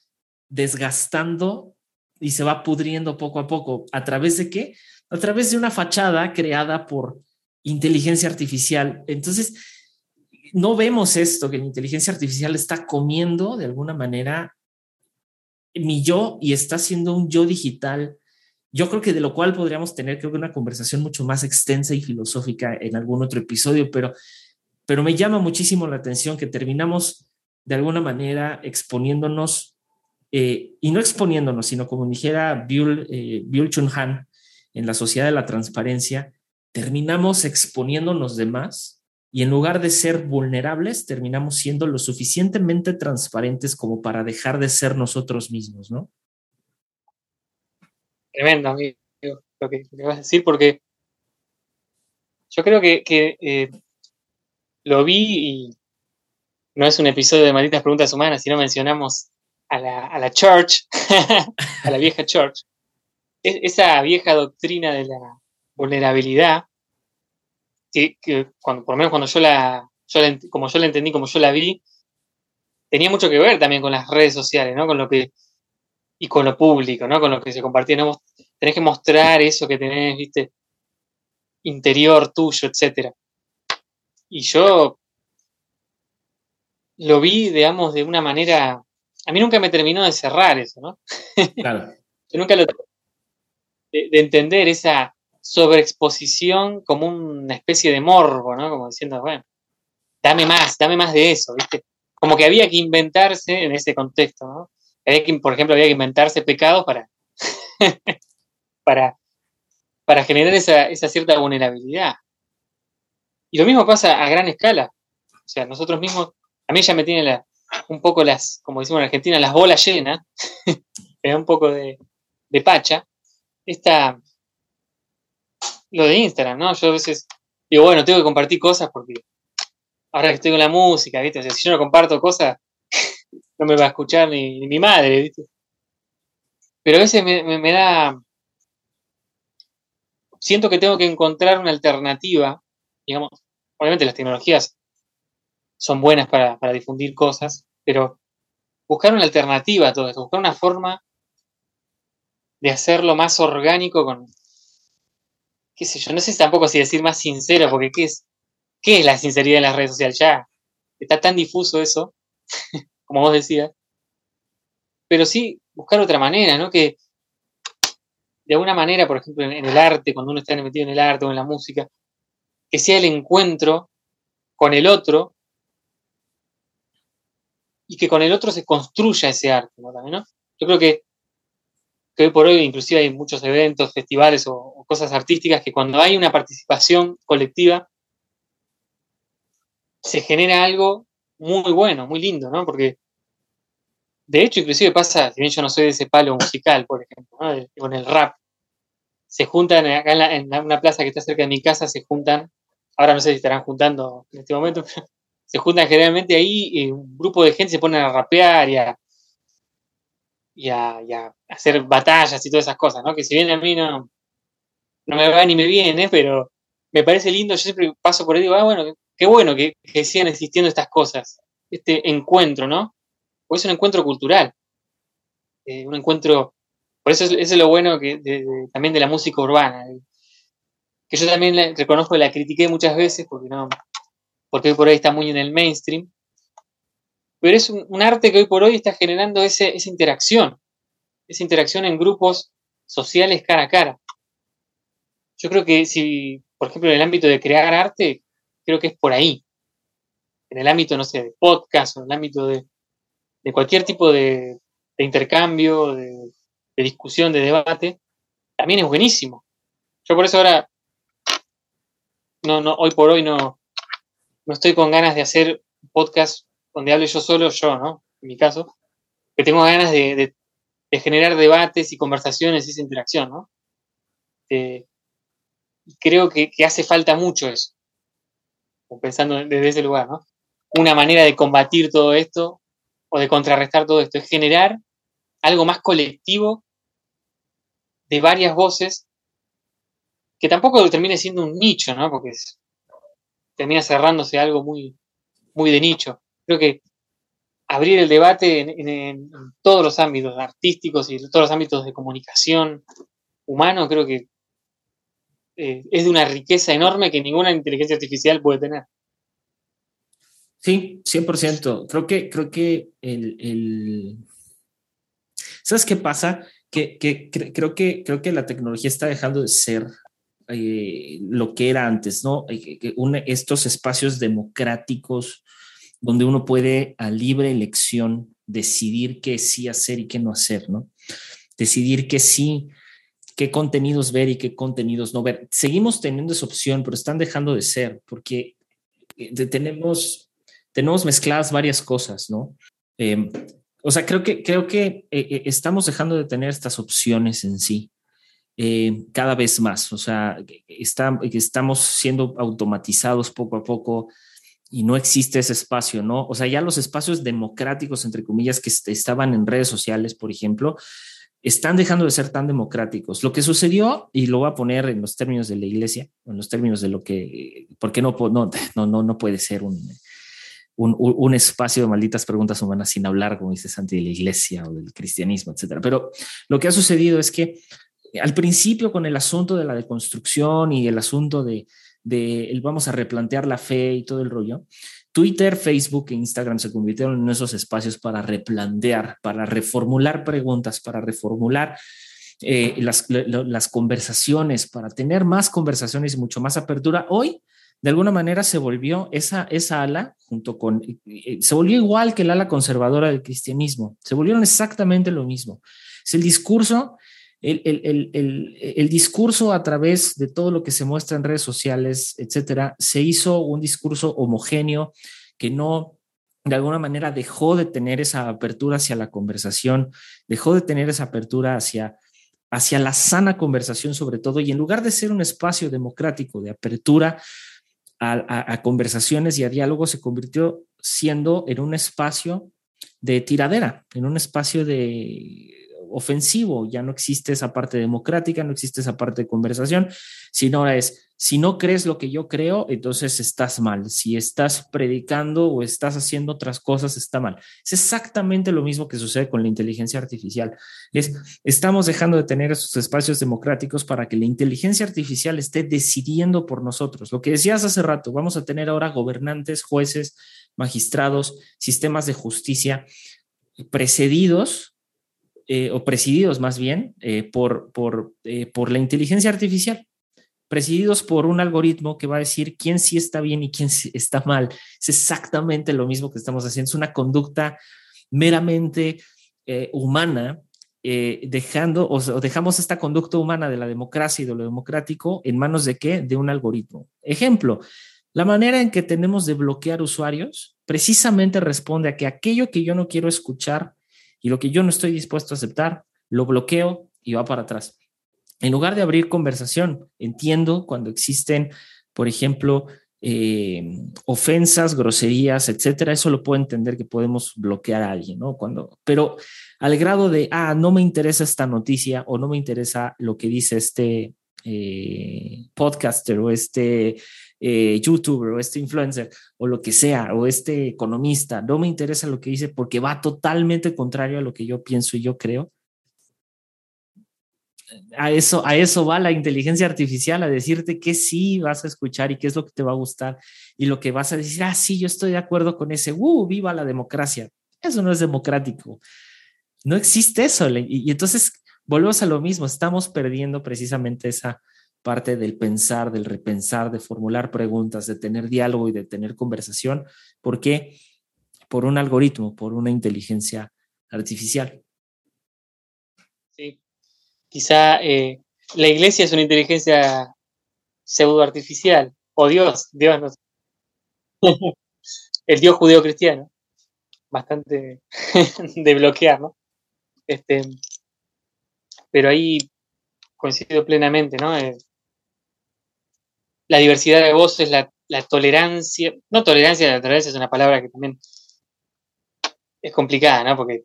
desgastando y se va pudriendo poco a poco. ¿A través de qué? A través de una fachada creada por inteligencia artificial. Entonces, no vemos esto, que la inteligencia artificial está comiendo de alguna manera mi yo y está haciendo un yo digital yo creo que de lo cual podríamos tener creo que una conversación mucho más extensa y filosófica en algún otro episodio, pero, pero me llama muchísimo la atención que terminamos de alguna manera exponiéndonos, eh, y no exponiéndonos, sino como dijera Byul, eh, Chun Han en la Sociedad de la Transparencia, terminamos exponiéndonos de más y en lugar de ser vulnerables, terminamos siendo lo suficientemente transparentes como para dejar de ser nosotros mismos, ¿no? Tremendo, amigo, lo que, vas a decir, porque yo creo que, eh, lo vi y no es un episodio de Malditas Preguntas Humanas, sino mencionamos a la, a la Church, a la vieja Church, esa vieja doctrina de la vulnerabilidad que, cuando, por lo menos cuando yo la, como yo la entendí, como yo la vi, tenía mucho que ver también con las redes sociales, ¿no? Con lo que, y con lo público, ¿no? Con lo que se compartía, ¿no? Tenés que mostrar eso que tenés, viste, interior tuyo, etcétera. Y yo lo vi, digamos, de una manera, a mí nunca me terminó de cerrar eso, ¿no? Claro. yo nunca lo, de entender esa, sobreexposición como una especie de morbo, ¿no? Como diciendo, bueno, dame más, dame más de eso, ¿viste? Como que había que inventarse en ese contexto, ¿no? por ejemplo, había que inventarse pecados para, para, para generar esa, cierta vulnerabilidad. Y lo mismo pasa a gran escala. O sea, nosotros mismos, a mí ya me tiene un poco las, como decimos en Argentina, las bolas llenas, me da un poco de, de pacha, esta, lo de Instagram, ¿no? Yo a veces digo, bueno, tengo que compartir cosas porque ahora que estoy con la música, ¿viste? O sea, si yo no comparto cosas, no me va a escuchar ni, mi madre, ¿viste? Pero a veces me, da... Siento que tengo que encontrar una alternativa, digamos, obviamente las tecnologías son buenas para, para difundir cosas, pero buscar una alternativa a todo esto, buscar una forma de hacerlo más orgánico con, qué sé yo, no sé tampoco si decir más sincero, porque ¿qué es, qué es la sinceridad en las redes sociales? Ya está tan difuso eso, como vos decías. Pero sí buscar otra manera, ¿no? Que de alguna manera, por ejemplo, en, el arte, cuando uno está metido en el arte o en la música, que sea el encuentro con el otro y que con el otro se construya ese arte, ¿no? Yo creo que que hoy por hoy inclusive hay muchos eventos, festivales o, cosas artísticas que cuando hay una participación colectiva se genera algo muy bueno, muy lindo, ¿no? Porque de hecho inclusive pasa, si bien yo no soy de ese palo musical, por ejemplo, ¿no? con el rap, se juntan acá en, una plaza que está cerca de mi casa, se juntan, ahora no sé si estarán juntando en este momento, pero se juntan generalmente ahí y un grupo de gente se pone a rapear y a, y a, hacer batallas y todas esas cosas, ¿no? Que si bien a mí no, no me va ni me viene, pero me parece lindo, yo siempre paso por ahí y digo, ah, bueno, qué bueno que, sigan existiendo estas cosas, este encuentro, ¿no? Porque es un encuentro cultural, eh, un encuentro, por eso es, es lo bueno que también de la música urbana, que yo también reconozco que la critiqué muchas veces porque no, porque por ahí está muy en el mainstream, pero es un, arte que hoy por hoy está generando esa interacción, esa interacción en grupos sociales cara a cara. Yo creo que si, por ejemplo, en el ámbito de crear arte, creo que es por ahí. En el ámbito, no sé, de podcast o en el ámbito de, cualquier tipo de, intercambio, de, discusión, de debate, también es buenísimo. Yo por eso ahora, no, no, hoy por hoy no, no estoy con ganas de hacer podcast donde hable yo solo, yo, ¿no? En mi caso, que tengo ganas de, generar debates y conversaciones y esa interacción, ¿no? Eh, creo que, hace falta mucho eso, pensando desde ese lugar, ¿no? Una manera de combatir todo esto o de contrarrestar todo esto es generar algo más colectivo de varias voces que tampoco termine siendo un nicho, ¿no? Porque termina cerrándose algo muy, muy de nicho creo que abrir el debate en, todos los ámbitos artísticos y todos los ámbitos de comunicación humano, creo que eh, es de una riqueza enorme que ninguna inteligencia artificial puede tener. Sí, 100%. Creo que, creo que el, ¿Sabes qué pasa? que, creo que creo que la tecnología está dejando de ser eh, lo que era antes, ¿no? estos espacios democráticos donde uno puede a libre elección decidir qué sí hacer y qué no hacer, ¿no? Decidir qué sí, qué contenidos ver y qué contenidos no ver. Seguimos teniendo esa opción, pero están dejando de ser porque eh, tenemos, tenemos mezcladas varias cosas, ¿no? Em, o sea, creo que, creo que eh, estamos dejando de tener estas opciones en sí. Eh, cada vez más. O sea, estamos siendo automatizados poco a poco y no existe ese espacio, ¿no? O sea, ya los espacios democráticos, entre comillas, que estaban en redes sociales, por ejemplo, están dejando de ser tan democráticos. Lo que sucedió, y lo voy a poner en los términos de la iglesia, en los términos de lo que, porque no, no, no, no puede ser un, un, un, espacio de malditas preguntas humanas sin hablar, como dice Santi, de la iglesia o del cristianismo, etcétera. Pero lo que ha sucedido es que al principio con el asunto de la deconstrucción y el asunto de, de vamos a replantear la fe y todo el rollo, Twitter, Facebook e Instagram se convirtieron en esos espacios para replantear, para reformular preguntas, para reformular eh, las, las, conversaciones, para tener más conversaciones y mucho más apertura. Hoy, de alguna manera, se volvió esa, esa ala, junto con, eh, se volvió igual que el ala conservadora del cristianismo, se volvieron exactamente lo mismo. Es el discurso el, discurso a través de todo lo que se muestra en redes sociales, etcétera, se hizo un discurso homogéneo que no, de alguna manera, dejó de tener esa apertura hacia la conversación, dejó de tener esa apertura hacia, hacia la sana conversación sobre todo, y en lugar de ser un espacio democrático de apertura a, a conversaciones y a diálogos, se convirtió siendo en un espacio de tiradera, en un espacio de ofensivo, ya no existe esa parte democrática, no existe esa parte de conversación, sino ahora es, si no crees lo que yo creo, entonces estás mal, si estás predicando o estás haciendo otras cosas, está mal. Es exactamente lo mismo que sucede con la inteligencia artificial. Es, estamos dejando de tener esos espacios democráticos para que la inteligencia artificial esté decidiendo por nosotros. Lo que decías hace rato, vamos a tener ahora gobernantes, jueces, magistrados, sistemas de justicia precedidos eh, o presididos más bien eh, por, por, eh, por la inteligencia artificial, presididos por un algoritmo que va a decir quién sí está bien y quién está mal. Es exactamente lo mismo que estamos haciendo, es una conducta meramente humana, dejando o, dejamos esta conducta humana de la democracia y de lo democrático en manos de qué? De un algoritmo. Ejemplo, la manera en que tenemos de bloquear usuarios precisamente responde a que aquello que yo no quiero escuchar y lo que yo no estoy dispuesto a aceptar, lo bloqueo y va para atrás. En lugar de abrir conversación, entiendo cuando existen, por ejemplo, eh, ofensas, groserías, etcétera, eso lo puedo entender que podemos bloquear a alguien, ¿no? Cuando, pero al grado de, ah, no me interesa esta noticia o no me interesa lo que dice este eh, podcaster o este eh, youtuber o este influencer o lo que sea, o este economista, no me interesa lo que dice porque va totalmente contrario a lo que yo pienso y yo creo. A eso, a eso va la inteligencia artificial, a decirte que sí vas a escuchar y qué es lo que te va a gustar y lo que vas a decir, ah, sí, yo estoy de acuerdo con ese, uh, viva la democracia. Eso no es democrático. No existe eso. y entonces volvemos a lo mismo, estamos perdiendo precisamente esa, parte del pensar, del repensar, de formular preguntas, de tener diálogo y de tener conversación. ¿Por qué? Por un algoritmo, por una inteligencia artificial. Sí, quizá eh, la iglesia es una inteligencia pseudo artificial, o Dios, Dios no sé. El Dios judeo cristiano, bastante de bloquear, ¿no? Este, pero ahí coincido plenamente, ¿no? Eh, la diversidad de voces, la, la tolerancia, no tolerancia, la tolerancia es una palabra que también es complicada, ¿no? Porque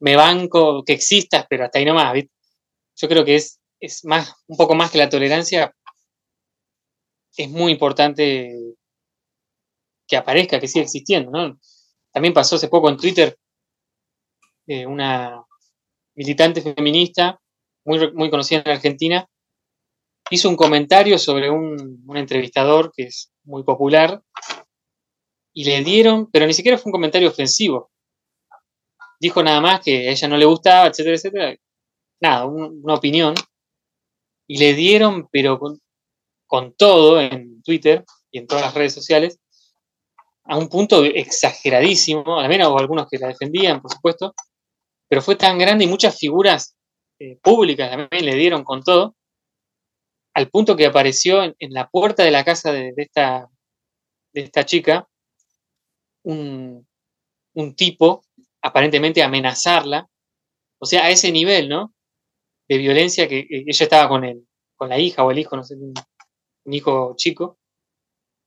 me banco que existas, pero hasta ahí nomás, ¿viste? Yo creo que es, es más, un poco más que la tolerancia, es muy importante que aparezca, que siga existiendo, ¿no? También pasó hace poco en Twitter eh, una militante feminista muy, muy conocida en Argentina hizo un comentario sobre un, entrevistador que es muy popular y le dieron, pero ni siquiera fue un comentario ofensivo. Dijo nada más que a ella no le gustaba, etcétera, etcétera. nada, una opinión, y le dieron, pero con, todo en Twitter y en todas las redes sociales, a un punto exageradísimo, al menos algunos que la defendían, por supuesto, pero fue tan grande y muchas figuras eh, públicas también le dieron con todo, al punto que apareció en, la puerta de la casa de, esta, de esta chica un, un, tipo aparentemente amenazarla, o sea, a ese nivel, ¿no? De violencia que, ella estaba con él, con la hija o el hijo, no sé, un, hijo chico,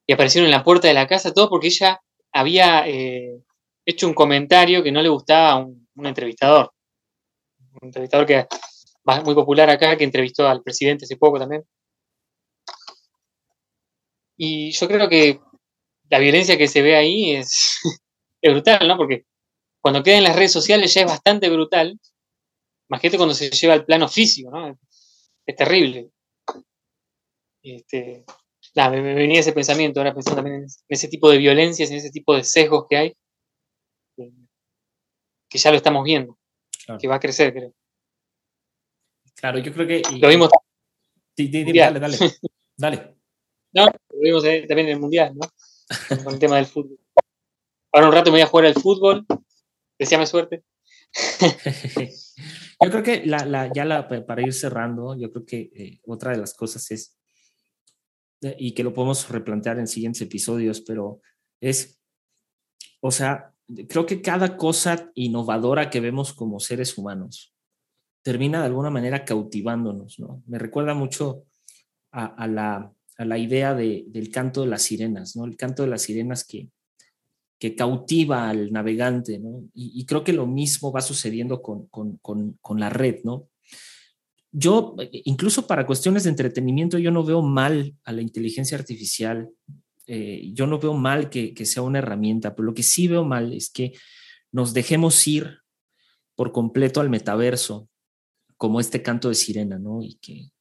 y aparecieron en la puerta de la casa, todo porque ella había eh, hecho un comentario que no le gustaba a un, entrevistador. Un entrevistador que muy popular acá, que entrevistó al presidente hace poco también. Y yo creo que la violencia que se ve ahí es, es brutal, ¿no? Porque cuando queda en las redes sociales ya es bastante brutal. Imagínate cuando se lleva al plano físico, ¿no? Es terrible. Este, nada, me, venía ese pensamiento, ahora pensando también en ese tipo de violencias, en ese tipo de sesgos que hay, que ya lo estamos viendo, que va a crecer, creo. Claro, yo creo que... lo vimos... Sí, dale, dale, dale. No, vimos también en el Mundial, ¿no? Con el tema del fútbol. Ahora un rato me voy a jugar al fútbol. Deseame suerte. yo creo que la, ya la, para ir cerrando, yo creo que eh, otra de las cosas es, eh, y que lo podemos replantear en siguientes episodios, pero es, o sea, creo que cada cosa innovadora que vemos como seres humanos termina de alguna manera cautivándonos, ¿no? Me recuerda mucho a, la, a la, idea del canto de las sirenas, ¿no? El canto de las sirenas que, que cautiva al navegante, ¿no? Y, creo que lo mismo va sucediendo con, con, con, la red, ¿no? Yo, incluso para cuestiones de entretenimiento, yo no veo mal a la inteligencia artificial, eh, yo no veo mal que, que, sea una herramienta, pero lo que sí veo mal es que nos dejemos ir por completo al metaverso, como este canto de sirena, ¿no? Y que,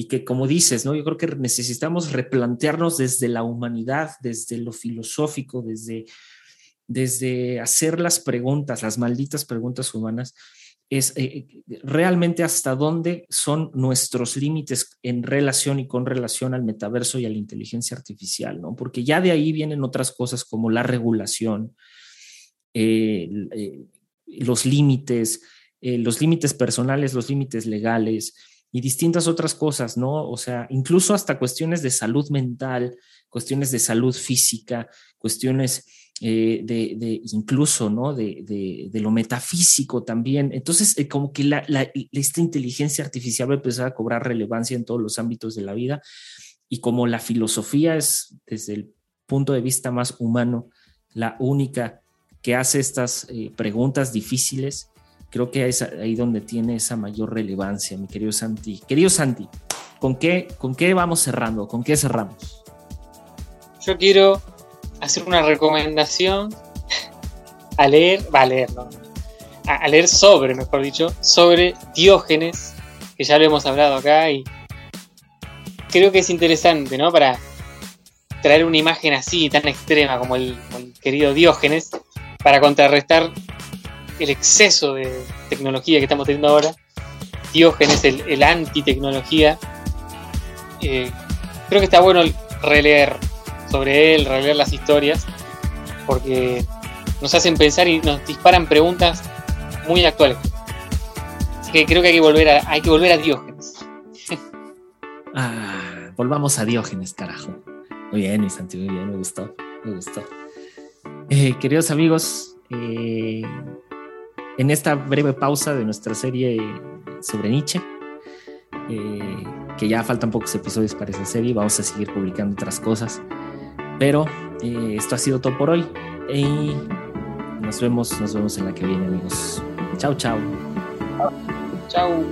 y que como dices, ¿no? Yo creo que necesitamos replantearnos desde la humanidad, desde lo filosófico, desde, desde hacer las preguntas, las malditas preguntas humanas, es eh, realmente hasta dónde son nuestros límites en relación y con relación al metaverso y a la inteligencia artificial, ¿no? Porque ya de ahí vienen otras cosas como la regulación, eh, eh, los límites, los límites personales, los límites legales, y distintas otras cosas, ¿no? O sea, incluso hasta cuestiones de salud mental, cuestiones de salud física, cuestiones eh, de, incluso, ¿no? De, lo metafísico también. Entonces, eh, como que la, esta inteligencia artificial va a empezar a cobrar relevancia en todos los ámbitos de la vida y como la filosofía es, desde el punto de vista más humano, la única que hace estas eh, preguntas difíciles, creo que es ahí donde tiene esa mayor relevancia, mi querido Santi. Querido Santi, ¿con qué, con qué vamos cerrando? ¿Con qué cerramos? Yo quiero hacer una recomendación a leer, va a leer, ¿no? a, leer sobre, mejor dicho, sobre Diógenes, que ya lo hemos hablado acá y creo que es interesante, ¿no? Para traer una imagen así, tan extrema como el, como el querido Diógenes, para contrarrestar el exceso de tecnología que estamos teniendo ahora. Diógenes, el, el anti-tecnología. Eh, creo que está bueno releer sobre él, releer las historias, porque nos hacen pensar y nos disparan preguntas muy actuales. Así que creo que hay que volver a, hay que volver a Diógenes. ah, volvamos a Diógenes, carajo. Muy bien, mi Santi, muy bien, me gustó, me gustó. Eh, queridos amigos, eh, en esta breve pausa de nuestra serie sobre Nietzsche, eh, que ya faltan pocos episodios para esa serie, vamos a seguir publicando otras cosas, pero eh, esto ha sido todo por hoy y nos vemos, nos vemos en la que viene, amigos. Chao, chao. Chao.